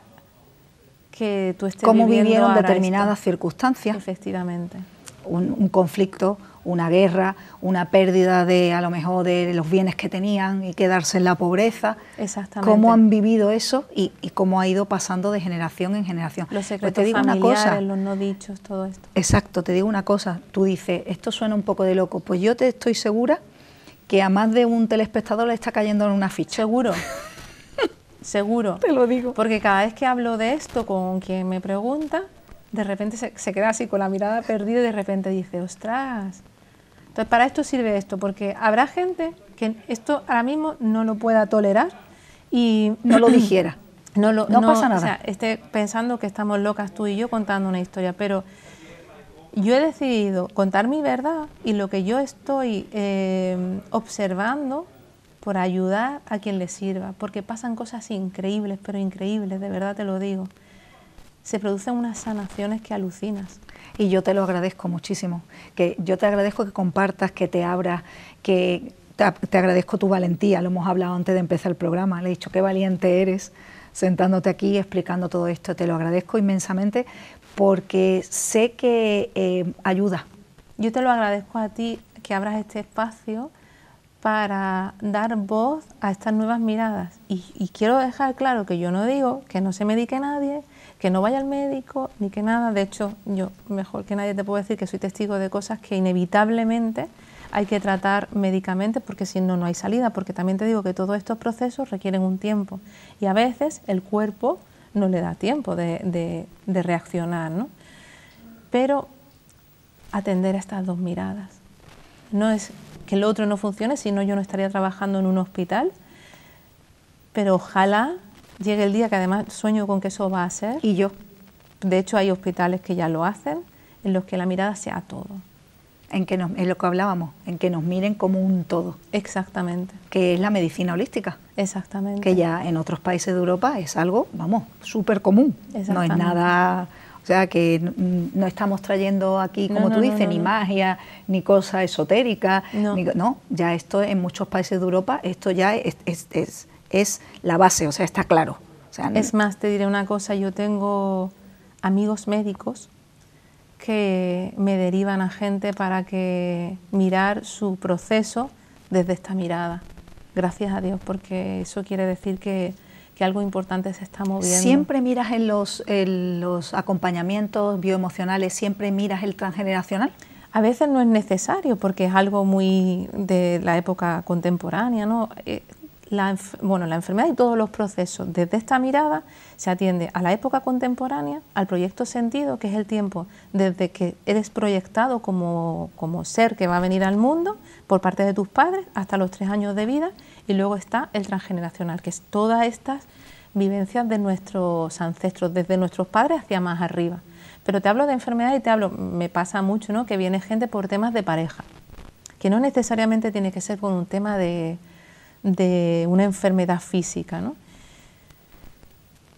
que tú estés cómo vivieron determinadas circunstancias. Efectivamente. Un, conflicto, una guerra, una pérdida de a lo mejor de los bienes que tenían y quedarse en la pobreza. Exactamente. Cómo han vivido eso y, cómo ha ido pasando de generación en generación. Los pues secretos familiares, los no dichos, todo esto. Exacto, te digo una cosa, tú dices, esto suena un poco de loco, pues yo te estoy segura que a más de un telespectador le está cayendo en una ficha. Seguro. Seguro. Te lo digo. Porque cada vez que hablo de esto con quien me pregunta, de repente se, se queda así con la mirada perdida y de repente dice, ostras, entonces, para esto sirve esto, porque habrá gente que esto ahora mismo no lo pueda tolerar y no lo dijera. No, lo, no, pasa nada. O sea, esté pensando que estamos locas tú y yo contando una historia, pero yo he decidido contar mi verdad y lo que yo estoy eh, observando por ayudar a quien le sirva, porque pasan cosas increíbles, pero increíbles, de verdad te lo digo. Se producen unas sanaciones que alucinas y yo te lo agradezco muchísimo. Que yo te agradezco que compartas, que te abras, que te, agradezco tu valentía. Lo hemos hablado antes de empezar el programa. Le he dicho qué valiente eres sentándote aquí explicando todo esto. Te lo agradezco inmensamente porque sé que eh, ayuda. Yo te lo agradezco a ti que abras este espacio para dar voz a estas nuevas miradas. Y, y, quiero dejar claro que yo no digo que no se medique nadie, que no vaya al médico ni que nada. De hecho, yo mejor que nadie te puedo decir que soy testigo de cosas que inevitablemente hay que tratar médicamente porque si no, no hay salida. Porque también te digo que todos estos procesos requieren un tiempo y a veces el cuerpo no le da tiempo de, reaccionar. ¿no? Pero atender a estas dos miradas. No es que el otro no funcione, si no yo no estaría trabajando en un hospital, pero ojalá llegue el día que además sueño con que eso va a ser. Y yo. De hecho, hay hospitales que ya lo hacen, en los que la mirada sea todo. En, que nos, en lo que hablábamos, en que nos miren como un todo. Exactamente. Que es la medicina holística. Exactamente. Que ya en otros países de Europa es algo, vamos, súper común. No es nada... O sea, que no estamos trayendo aquí, como tú dices, ni magia, ni cosa esotérica. No. ya esto en muchos países de Europa, esto ya es, es es la base, o sea, está claro. es más, te diré una cosa, yo tengo amigos médicos que me derivan a gente para que mirar su proceso desde esta mirada. Gracias a Dios, porque eso quiere decir que, algo importante se está moviendo. ¿Siempre miras en los, en los acompañamientos bioemocionales, siempre miras el transgeneracional? A veces no es necesario porque es algo muy de la época contemporánea, ¿no? Eh, la, bueno, la enfermedad y todos los procesos. Desde esta mirada se atiende a la época contemporánea, al proyecto sentido, que es el tiempo desde que eres proyectado como, como ser que va a venir al mundo por parte de tus padres hasta los tres años de vida, y luego está el transgeneracional, que es todas estas vivencias de nuestros ancestros, desde nuestros padres hacia más arriba. Pero te hablo de enfermedad y te hablo, me pasa mucho, ¿no? Que viene gente por temas de pareja, que no necesariamente tiene que ser con un tema de, de una enfermedad física. ¿no?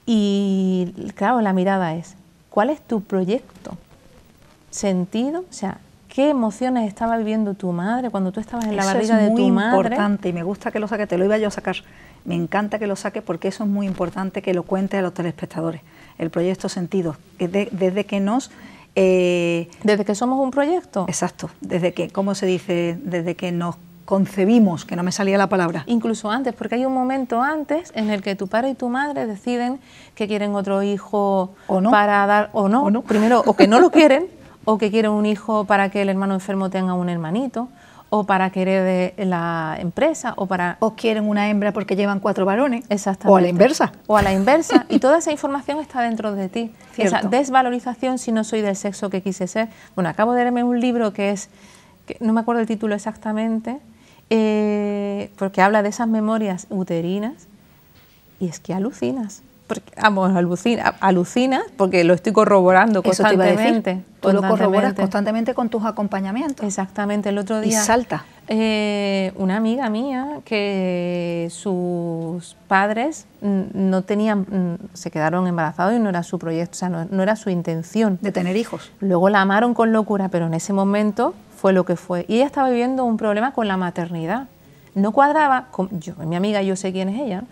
Y claro, la mirada es, ¿cuál es tu proyecto? ¿Sentido? O sea, ¿qué emociones estaba viviendo tu madre cuando tú estabas en la barriga de tu madre? Es muy importante y me gusta que lo saque, te lo iba yo a sacar. Me encanta que lo saque porque eso es muy importante que lo cuente a los telespectadores. El proyecto sentido, desde que nos eh, desde que somos un proyecto. Exacto, desde que, ¿cómo se dice? Desde que nos concebimos, que no me salía la palabra. Incluso antes, porque hay un momento antes en el que tu padre y tu madre deciden que quieren otro hijo o no. para dar, o no, no, primero, o que no lo quieren, o que quieren un hijo para que el hermano enfermo tenga un hermanito, o para que herede la empresa, o para... O quieren una hembra porque llevan cuatro varones. Exactamente. O a la inversa. O a la inversa. y toda esa información está dentro de ti. Esa desvalorización si no soy del sexo que quise ser. Bueno, acabo de leerme un libro que es, que no me acuerdo el título exactamente, eh, porque habla de esas memorias uterinas y es que alucinas. Porque, vamos, alucina, alucinas porque lo estoy corroborando constantemente. Tú lo corroboras constantemente con tus acompañamientos. Exactamente, el otro día. Y salta. Eh, una amiga mía que sus padres no tenían, se quedaron embarazados y no era su proyecto, o sea, no, no era su intención. De tener hijos. Luego la amaron con locura, pero en ese momento fue lo que fue. Y ella estaba viviendo un problema con la maternidad. No cuadraba, yo, mi amiga, yo sé quién es ella,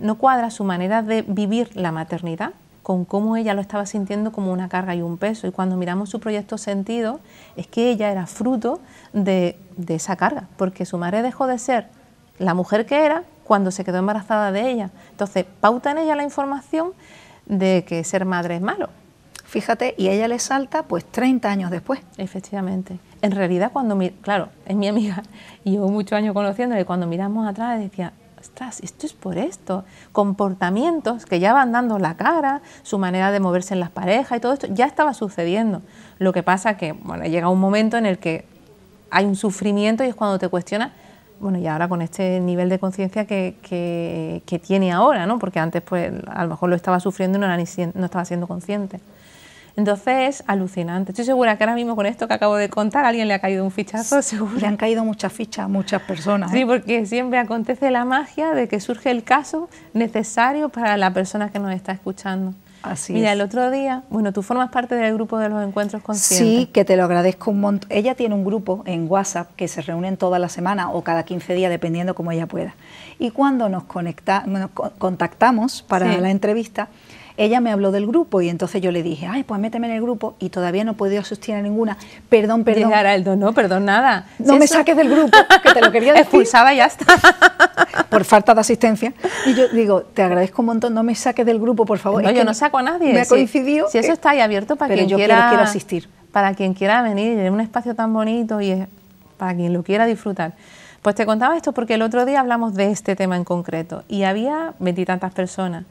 no cuadra su manera de vivir la maternidad con cómo ella lo estaba sintiendo como una carga y un peso. Y cuando miramos su proyecto sentido, es que ella era fruto de, de esa carga, porque su madre dejó de ser la mujer que era cuando se quedó embarazada de ella. Entonces, pauta en ella la información de que ser madre es malo. Fíjate, y ella le salta pues 30 años después. Efectivamente. En realidad, cuando, claro, es mi amiga y llevo muchos años conociéndole, cuando miramos atrás decía, ostras, esto es por esto. Comportamientos que ya van dando la cara, su manera de moverse en las parejas y todo esto ya estaba sucediendo. Lo que pasa que, bueno, llega un momento en el que hay un sufrimiento y es cuando te cuestiona bueno, y ahora con este nivel de conciencia que, que, tiene ahora, ¿no? Porque antes, pues, a lo mejor lo estaba sufriendo y no, no estaba siendo consciente. Entonces es alucinante. Estoy segura que ahora mismo con esto que acabo de contar, a alguien le ha caído un fichazo, seguro. Le han caído muchas fichas a muchas personas. Sí, ¿eh? porque siempre acontece la magia de que surge el caso necesario para la persona que nos está escuchando. Así Mira, el otro día, bueno, tú formas parte del grupo de los encuentros conscientes. Sí, que te lo agradezco un montón. Ella tiene un grupo en WhatsApp que se reúnen toda la semana o cada 15 días, dependiendo como ella pueda. Y cuando nos, conecta, nos contactamos para la entrevista, ella me habló del grupo y entonces yo le dije, ay, pues méteme en el grupo y todavía no he podido asistir a ninguna. Perdón, perdón. Aldo, no, perdón, nada. No me saques del grupo, que te lo quería decir. Expulsaba y ya está. por falta de asistencia. Y yo digo, te agradezco un montón, no me saques del grupo, por favor. No, yo no saco a nadie. Me ha coincidido. Si, eso está ahí abierto para quien yo quiera. quiero asistir. Para quien quiera venir en un espacio tan bonito y para quien lo quiera disfrutar. Pues te contaba esto porque el otro día hablamos de este tema en concreto y había veintitantas personas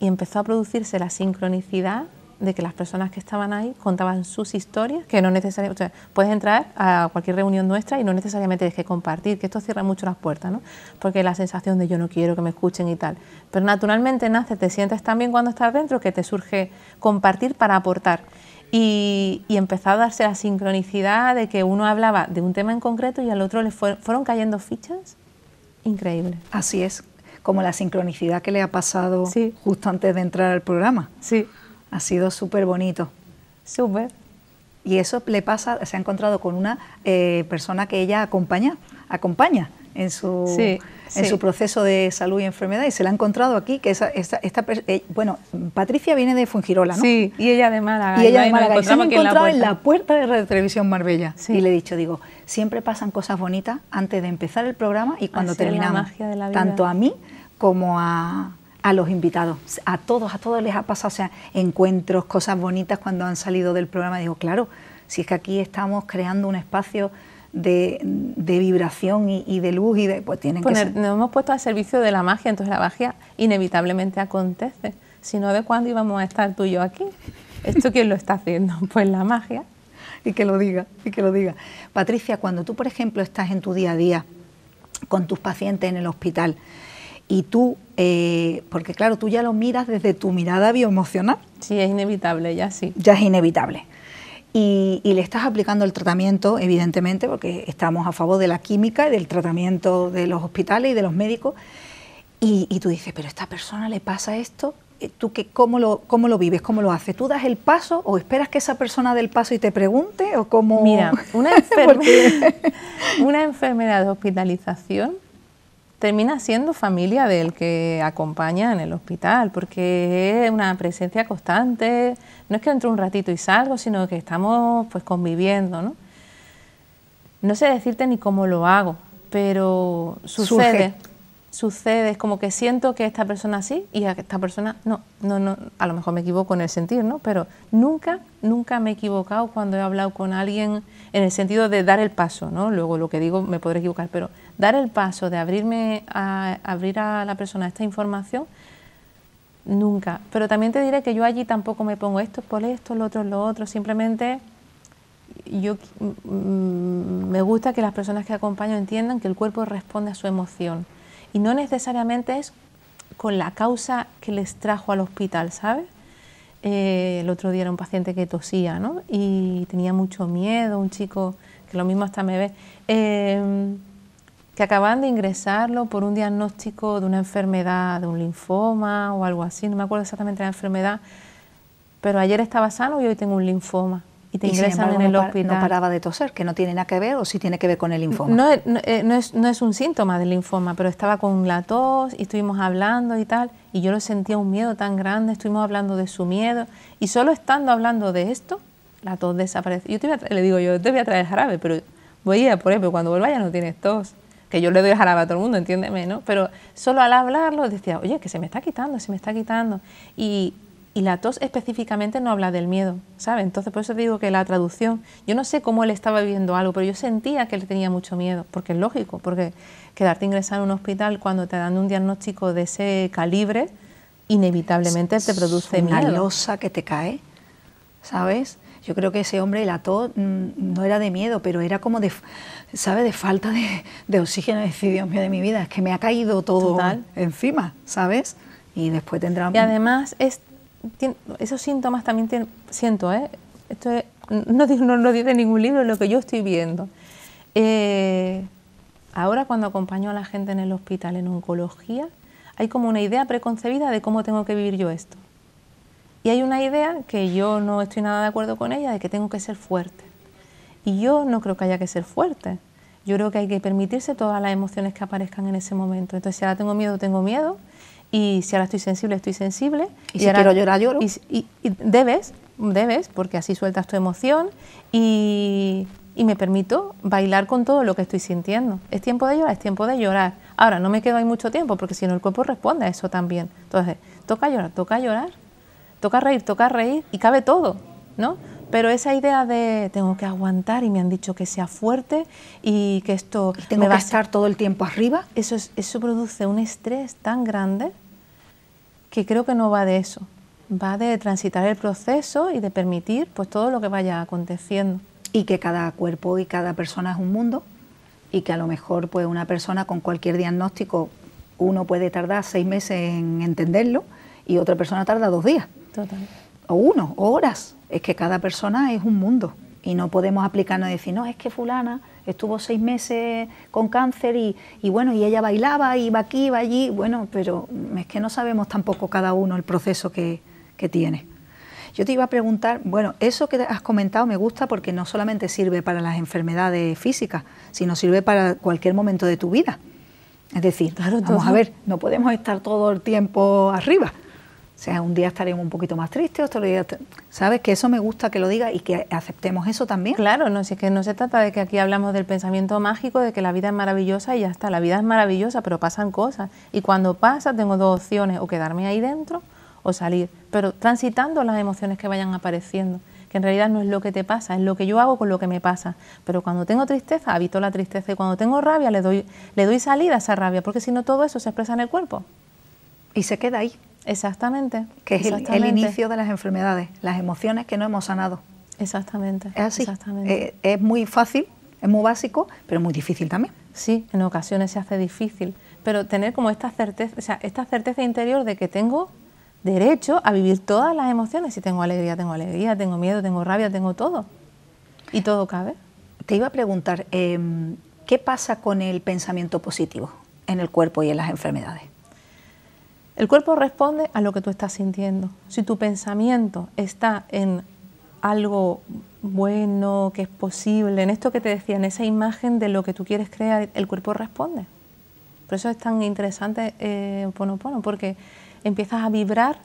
y empezó a producirse la sincronicidad de que las personas que estaban ahí contaban sus historias, que no necesariamente, o puedes entrar a cualquier reunión nuestra y no necesariamente tienes que compartir, que esto cierra mucho las puertas, ¿no? Porque la sensación de yo no quiero que me escuchen y tal. Pero naturalmente nace, te sientes tan bien cuando estás dentro que te surge compartir para aportar. Y, y, empezó a darse la sincronicidad de que uno hablaba de un tema en concreto y al otro le fueron cayendo fichas. Increíble. Así es, como la sincronicidad que le ha pasado justo antes de entrar al programa. Sí. Ha sido súper bonito. Súper. Y eso le pasa, se ha encontrado con una eh, persona que ella acompaña, acompaña en su, en su proceso de salud y enfermedad y se la ha encontrado aquí, que esa, esta, eh, bueno, Patricia viene de Fungirola, ¿no? Sí, y ella de Málaga. Y ella de Málaga. Y se ha encontrado en la, puerta de Radio Televisión Marbella. Y le he dicho, digo, siempre pasan cosas bonitas antes de empezar el programa y cuando terminamos. Tanto a mí como a, a, los invitados. A todos, a todos les ha pasado, o sea, encuentros, cosas bonitas cuando han salido del programa. Digo, claro, si es que aquí estamos creando un espacio de, de vibración y, de luz y de, pues tienen que ser... Nos hemos puesto al servicio de la magia, entonces la magia inevitablemente acontece. Si no, ¿de cuándo íbamos a estar tú y yo aquí? ¿Esto quién lo está haciendo? Pues la magia. Y que lo diga, y que lo diga. Patricia, cuando tú, por ejemplo, estás en tu día a día con tus pacientes en el hospital, y tú, eh, porque claro, tú ya lo miras desde tu mirada bioemocional. Sí, es inevitable, ya sí. Ya es inevitable. Y, le estás aplicando el tratamiento, evidentemente, porque estamos a favor de la química y del tratamiento de los hospitales y de los médicos. Y, tú dices, pero a esta persona le pasa esto, eh, ¿tú qué, cómo, lo, cómo lo vives? ¿Cómo lo haces? ¿Tú das el paso o esperas que esa persona dé el paso y te pregunte? ¿O cómo? Mira, una, una enfermedad de hospitalización termina siendo familia del que acompaña en el hospital, porque es una presencia constante, no es que entro un ratito y salgo, sino que estamos pues conviviendo, ¿no? No sé decirte ni cómo lo hago, pero sucede sucede, es como que siento que esta persona sí y a esta persona no, no, no, a lo mejor me equivoco en el sentir, ¿no? Pero nunca, nunca me he equivocado cuando he hablado con alguien en el sentido de dar el paso, ¿no? Luego lo que digo me podré equivocar, pero dar el paso de abrirme a abrir a la persona esta información, nunca. Pero también te diré que yo allí tampoco me pongo esto por esto, lo otro lo otro, simplemente yo mm, me gusta que las personas que acompaño entiendan que el cuerpo responde a su emoción y no necesariamente es con la causa que les trajo al hospital, ¿sabes? Eh, el otro día era un paciente que tosía, ¿no? Y tenía mucho miedo, un chico que lo mismo hasta me ve, em, que acaban de ingresarlo por un diagnóstico de una enfermedad, de un linfoma o algo así, no me acuerdo exactamente la enfermedad, pero ayer estaba sano y hoy tengo un linfoma. Y te ingresan en el hospital. No paraba de toser, que no tiene nada que ver o si tiene que ver con el linfoma. No, eh, no, es, no es un síntoma del linfoma, pero estaba con la tos y estuvimos hablando y tal, y yo lo sentía un miedo tan grande, estuvimos hablando de su miedo, y solo estando hablando de esto, la tos desaparece. Yo te le digo, yo te voy a traer jarabe, pero voy a ir por ejemplo, cuando vuelva ya no tienes tos. Que yo le doy jarabe a todo el mundo, entiéndeme, ¿no? Pero solo al hablarlo decía, oye, que se me está quitando, se me está quitando. Y, y la tos específicamente no habla del miedo, ¿sabes? Entonces por eso digo que la traducción, yo no sé cómo él estaba viviendo algo, pero yo sentía que él tenía mucho miedo, porque es lógico, porque quedarte ingresado en un hospital cuando te dan un diagnóstico de ese calibre, inevitablemente te produce una miedo. Una losa que te cae, ¿sabes? Yo creo que ese hombre, la tos, mm, no era de miedo, pero era como de, ¿sabe? De falta de, oxígeno. Decir, Dios mío, de mi vida, es que me ha caído todo encima, ¿sabes? Y después tendrá... Y además es esos síntomas también siento, ¿eh? Esto no, no, no, dice ningún libro, es lo que yo estoy viendo. Eh, ahora cuando acompaño a la gente en el hospital en oncología, hay como una idea preconcebida de cómo tengo que vivir yo esto. Y hay una idea que yo no estoy nada de acuerdo con ella, de que tengo que ser fuerte. Y yo no creo que haya que ser fuerte. Yo creo que hay que permitirse todas las emociones que aparezcan en ese momento. Entonces, si ahora tengo miedo, tengo miedo y si ahora estoy sensible, estoy sensible. Y, si quiero llorar, lloro. Y, debes, debes, porque así sueltas tu emoción y, me permito bailar con todo lo que estoy sintiendo. Es tiempo de llorar, es tiempo de llorar. Ahora, no me quedo ahí mucho tiempo porque si no el cuerpo responde a eso también. Entonces, toca llorar, toca llorar, toca reír, toca reír y cabe todo, ¿no? Pero esa idea de tengo que aguantar y me han dicho que sea fuerte y que esto... tengo me va que estar todo el tiempo arriba. Eso, eso produce un estrés tan grande que creo que no va de eso, va de transitar el proceso y de permitir pues todo lo que vaya aconteciendo. Y que cada cuerpo y cada persona es un mundo y que a lo mejor pues una persona con cualquier diagnóstico uno puede tardar seis meses en entenderlo y otra persona tarda dos días. Total. O uno, o horas. Es que cada persona es un mundo y no podemos aplicarnos y decir, no, es que fulana estuvo seis meses con cáncer y, bueno, y ella bailaba, iba aquí, iba allí, bueno, pero es que no sabemos tampoco cada uno el proceso que, tiene. Yo te iba a preguntar, bueno, eso que has comentado me gusta porque no solamente sirve para las enfermedades físicas, sino sirve para cualquier momento de tu vida. Es decir, vamos a ver, no podemos estar todo el tiempo arriba. O sea, un día estaremos un poquito más tristes, otro día... ¿Sabes? Que eso me gusta que lo diga y que aceptemos eso también. Claro, no, si es que no se trata de que aquí hablamos del pensamiento mágico, de que la vida es maravillosa y ya está. La vida es maravillosa, pero pasan cosas. Y cuando pasa, tengo dos opciones, o quedarme ahí dentro o salir. Pero transitando las emociones que vayan apareciendo, que en realidad no es lo que te pasa, es lo que yo hago con lo que me pasa. Pero cuando tengo tristeza, habito la tristeza y cuando tengo rabia, le doy, le doy salida a esa rabia, porque si no todo eso se expresa en el cuerpo. Y se queda ahí. Exactamente. Que es El, inicio de las enfermedades, las emociones que no hemos sanado. Exactamente. Es así. Eh, es muy fácil, es muy básico, pero muy difícil también. Sí, en ocasiones se hace difícil, pero tener como esta certeza, o sea, esta certeza interior de que tengo derecho a vivir todas las emociones. Si tengo alegría, tengo alegría, tengo miedo, tengo rabia, tengo todo. Y todo cabe. Te iba a preguntar, em, ¿qué pasa con el pensamiento positivo en el cuerpo y en las enfermedades? El cuerpo responde a lo que tú estás sintiendo. Si tu pensamiento está en algo bueno, que es posible, en esto que te decía, en esa imagen de lo que tú quieres crear, el cuerpo responde. Por eso es tan interesante eh, porque empiezas a vibrar,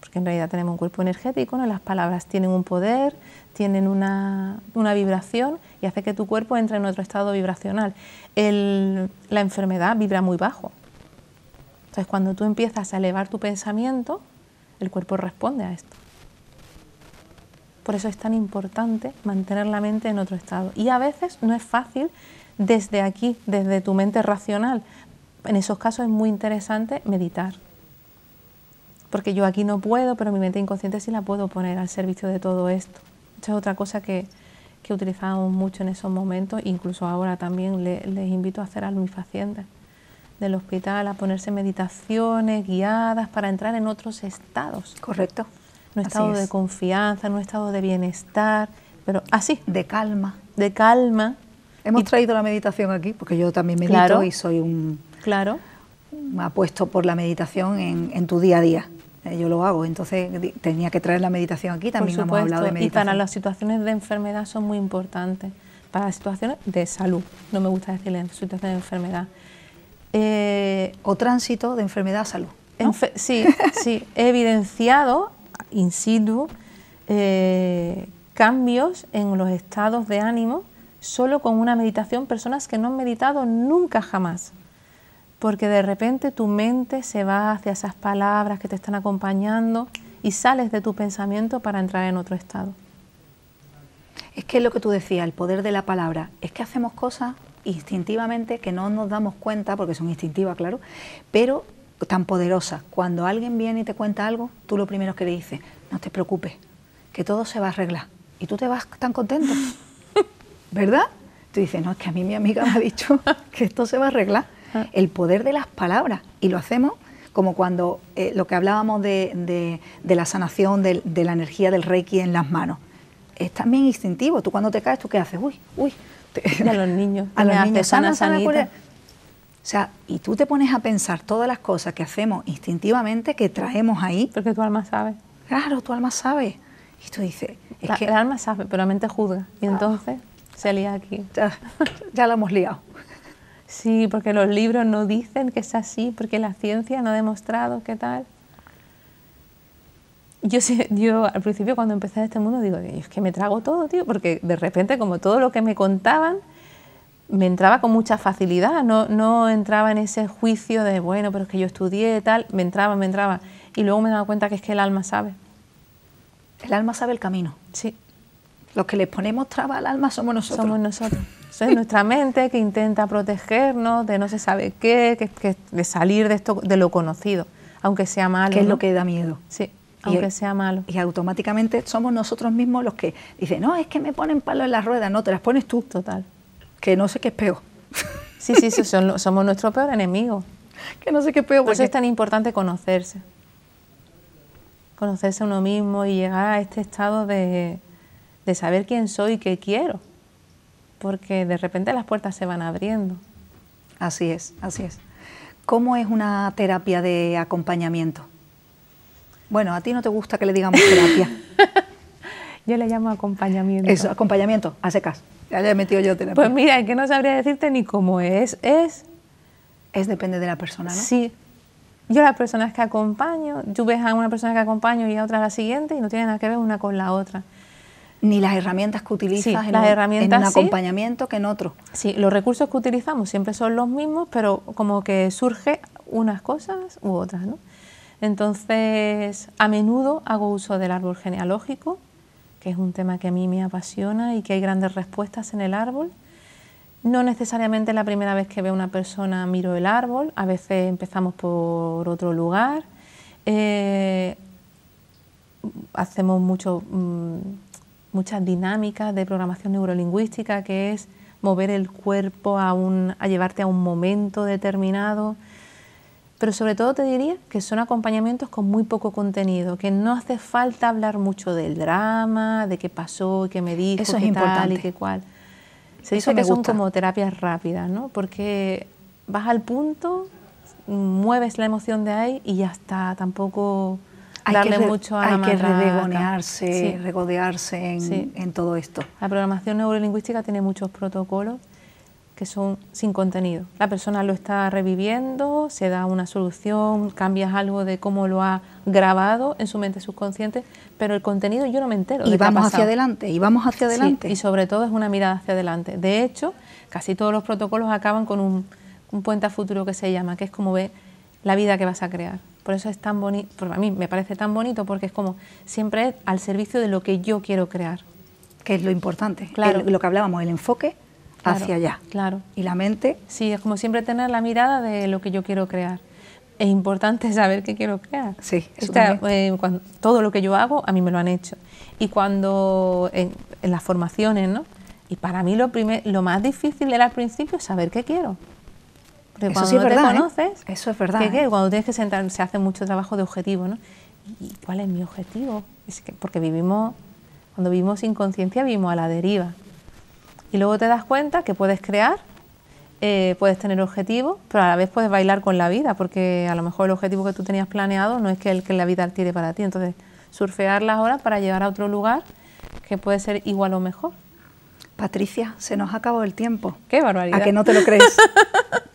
porque en realidad tenemos un cuerpo energético, ¿no? las palabras tienen un poder, tienen una, vibración y hace que tu cuerpo entre en otro estado vibracional. la enfermedad vibra muy bajo, entonces, cuando tú empiezas a elevar tu pensamiento, el cuerpo responde a esto. Por eso es tan importante mantener la mente en otro estado. Y a veces no es fácil desde aquí, desde tu mente racional. En esos casos es muy interesante meditar. Porque yo aquí no puedo, pero mi mente inconsciente sí la puedo poner al servicio de todo esto. Esta es otra cosa que, que utilizamos mucho en esos momentos, incluso ahora también les invito a hacer a del hospital a ponerse meditaciones guiadas para entrar en otros estados. Correcto. un estado de confianza, un estado de bienestar, pero así. De calma. De calma. Hemos traído la meditación aquí, porque yo también medito y soy un... Claro. Apuesto por la meditación en, tu día a día. eh, yo lo hago, entonces tenía que traer la meditación aquí, también hemos hablado de meditación. Y para las situaciones de enfermedad son muy importantes, para las situaciones de salud, no me gusta decirle situaciones de enfermedad. Eh, o tránsito de enfermedad a salud. sí, sí, he evidenciado in situ eh, cambios en los estados de ánimo solo con una meditación, personas que no han meditado nunca jamás porque de repente tu mente se va hacia esas palabras que te están acompañando y sales de tu pensamiento para entrar en otro estado. Es que es lo que tú decías, el poder de la palabra, es que hacemos cosas instintivamente que no nos damos cuenta, porque son instintivas, claro, pero tan poderosas. Cuando alguien viene y te cuenta algo, tú lo primero que le dices, no te preocupes, que todo se va a arreglar. Y tú te vas tan contento, ¿verdad? Tú dices, no, es que a mí mi amiga me ha dicho que esto se va a arreglar el poder de las palabras y lo hacemos como cuando eh, lo que hablábamos de, la sanación, de, la energía del reiki en las manos. Es también instintivo. Tú cuando te caes, ¿tú qué haces? Uy, uy. A los niños. A los niños. Sana, sana, o sea, y tú te pones a pensar todas las cosas que hacemos instintivamente, que traemos ahí. Porque tu alma sabe. Claro, tu alma sabe. Y tú dices... Es que, el alma sabe, pero la mente juzga. Y entonces se lía aquí. Ya, ya lo hemos liado. Sí, porque los libros no dicen que es así, porque la ciencia no ha demostrado qué tal. Yo, yo al principio cuando empecé en este mundo digo, es que me trago todo, tío, porque de repente como todo lo que me contaban me entraba con mucha facilidad, no, no entraba en ese juicio de, bueno, pero es que yo estudié y tal, me entraba, me entraba. Y luego me daba cuenta que es que el alma sabe. El alma sabe el camino. Sí. Los que les ponemos traba al alma somos nosotros. Somos nosotros. es nuestra mente que intenta protegernos de no se sabe qué, de salir de esto, de lo conocido, aunque sea malo. ¿Qué es lo que da miedo? Sí, aunque sea malo. Y automáticamente somos nosotros mismos los que dicen, no, es que me ponen palo en las ruedas, no, te las pones tú. Total. Que no sé qué es peor. Sí, sí, somos nuestro peor enemigo. Que no sé qué es peor. Por eso es tan importante conocerse. Conocerse a uno mismo y llegar a este estado de, de saber quién soy y qué quiero porque de repente las puertas se van abriendo. Así es, así es. ¿Cómo es una terapia de acompañamiento? Bueno, a ti no te gusta que le digamos terapia. yo le llamo acompañamiento. Eso, acompañamiento, a secas. Ya le he metido yo terapia. Pues mira, es que no sabría decirte ni cómo es. Es. Es depende de la persona, ¿no? Sí. Yo las personas que acompaño, tú ves a una persona que acompaño y a otra a la siguiente y no tienen nada que ver una con la otra ni las herramientas que utilizas en, las un, herramientas, en, un, acompañamiento que en otro. Sí, los recursos que utilizamos siempre son los mismos, pero como que surge unas cosas u otras. ¿no? Entonces, a menudo hago uso del árbol genealógico, que es un tema que a mí me apasiona y que hay grandes respuestas en el árbol. No necesariamente la primera vez que veo a una persona miro el árbol, a veces empezamos por otro lugar. Eh, hacemos mucho... Mm, muchas dinámicas de programación neurolingüística, que es mover el cuerpo a, un, a llevarte a un momento determinado. Pero sobre todo te diría que son acompañamientos con muy poco contenido, que no hace falta hablar mucho del drama, de qué pasó, qué me dijo, Eso qué es tal y qué cual. Se dice que son como terapias rápidas, ¿no? Porque vas al punto, mueves la emoción de ahí y ya está, tampoco hay darle que mucho a Hay que regodearse, regodearse en, todo esto. La programación neurolingüística tiene muchos protocolos que son sin contenido. La persona lo está reviviendo, se da una solución, cambias algo de cómo lo ha grabado en su mente subconsciente, pero el contenido yo no me entero. Y vamos hacia adelante, y vamos hacia adelante. y sobre todo es una mirada hacia adelante. De hecho, casi todos los protocolos acaban con un, un puente a futuro que se llama, que es como ve la vida que vas a crear. Por eso es tan bonito, a mí me parece tan bonito porque es como siempre al servicio de lo que yo quiero crear. Que es lo importante, claro. lo que hablábamos, el enfoque hacia allá. Claro. Y la mente. Sí, es como siempre tener la mirada de lo que yo quiero crear. Es importante saber qué quiero crear. Sí, eh, todo lo que yo hago, a mí me lo han hecho. Y cuando en, las formaciones, ¿no? Y para mí lo, primer, lo más difícil era al principio saber qué quiero eso sí es verdad, te ¿eh? conoces, eso es verdad. ¿eh? Cuando tienes que sentar, se hace mucho trabajo de objetivo, ¿no? ¿Y cuál es mi objetivo? Es que, porque vivimos, cuando vivimos sin conciencia, vivimos a la deriva. Y luego te das cuenta que puedes crear eh, puedes tener objetivos, pero a la vez puedes bailar con la vida, porque a lo mejor el objetivo que tú tenías planeado no es que el que la vida tiene para ti. Entonces, surfear las horas para llegar a otro lugar que puede ser igual o mejor. Patricia, se nos ha acabado el tiempo. Qué barbaridad. ¿A que no te lo crees?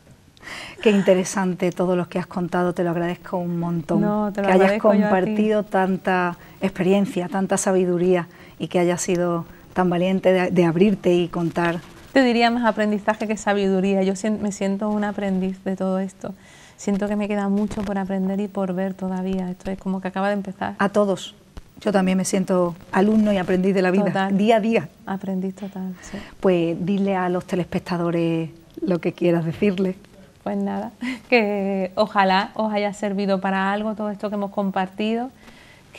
Qué interesante todo lo que has contado, te lo agradezco un montón. que hayas compartido tanta experiencia, tanta sabiduría y que hayas sido tan valiente de, abrirte y contar. Te diría más aprendizaje que sabiduría. Yo me siento un aprendiz de todo esto. Siento que me queda mucho por aprender y por ver todavía. Esto es como que acaba de empezar. A todos. Yo también me siento alumno y aprendiz de la vida, día a día. Aprendiz total, sí. Pues dile a los telespectadores lo que quieras decirles. Pues nada, que ojalá os haya servido para algo todo esto que hemos compartido,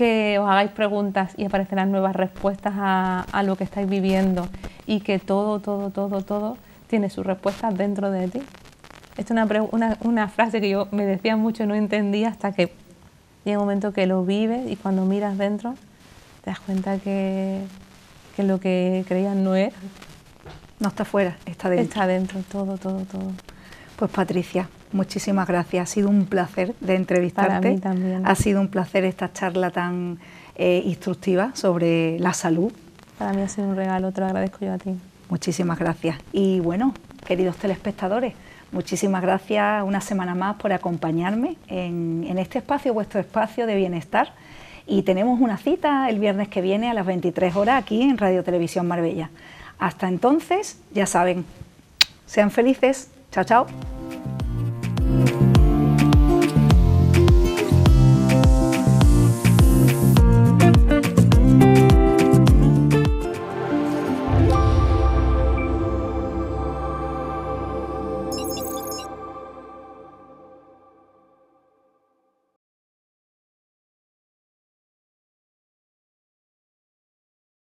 que os hagáis preguntas y aparecerán nuevas respuestas a, lo que estáis viviendo y que todo, todo, todo, todo tiene sus respuestas dentro de ti. Esta es una, una, frase que yo me decía mucho y no entendía hasta que llega un momento que lo vives y cuando miras dentro te das cuenta que, que lo que creías no es. No está fuera, está dentro. Está dentro, todo, todo, todo. Pues Patricia, muchísimas gracias. Ha sido un placer de entrevistarte. Para mí también. Ha sido un placer esta charla tan eh, instructiva sobre la salud. Para mí ha sido un regalo, te lo agradezco yo a ti. Muchísimas gracias. Y bueno, queridos telespectadores, muchísimas gracias una semana más por acompañarme en, en este espacio, vuestro espacio de bienestar. Y tenemos una cita el viernes que viene a las 23 horas aquí en Radio Televisión Marbella. Hasta entonces, ya saben, sean felices. Chao, chao.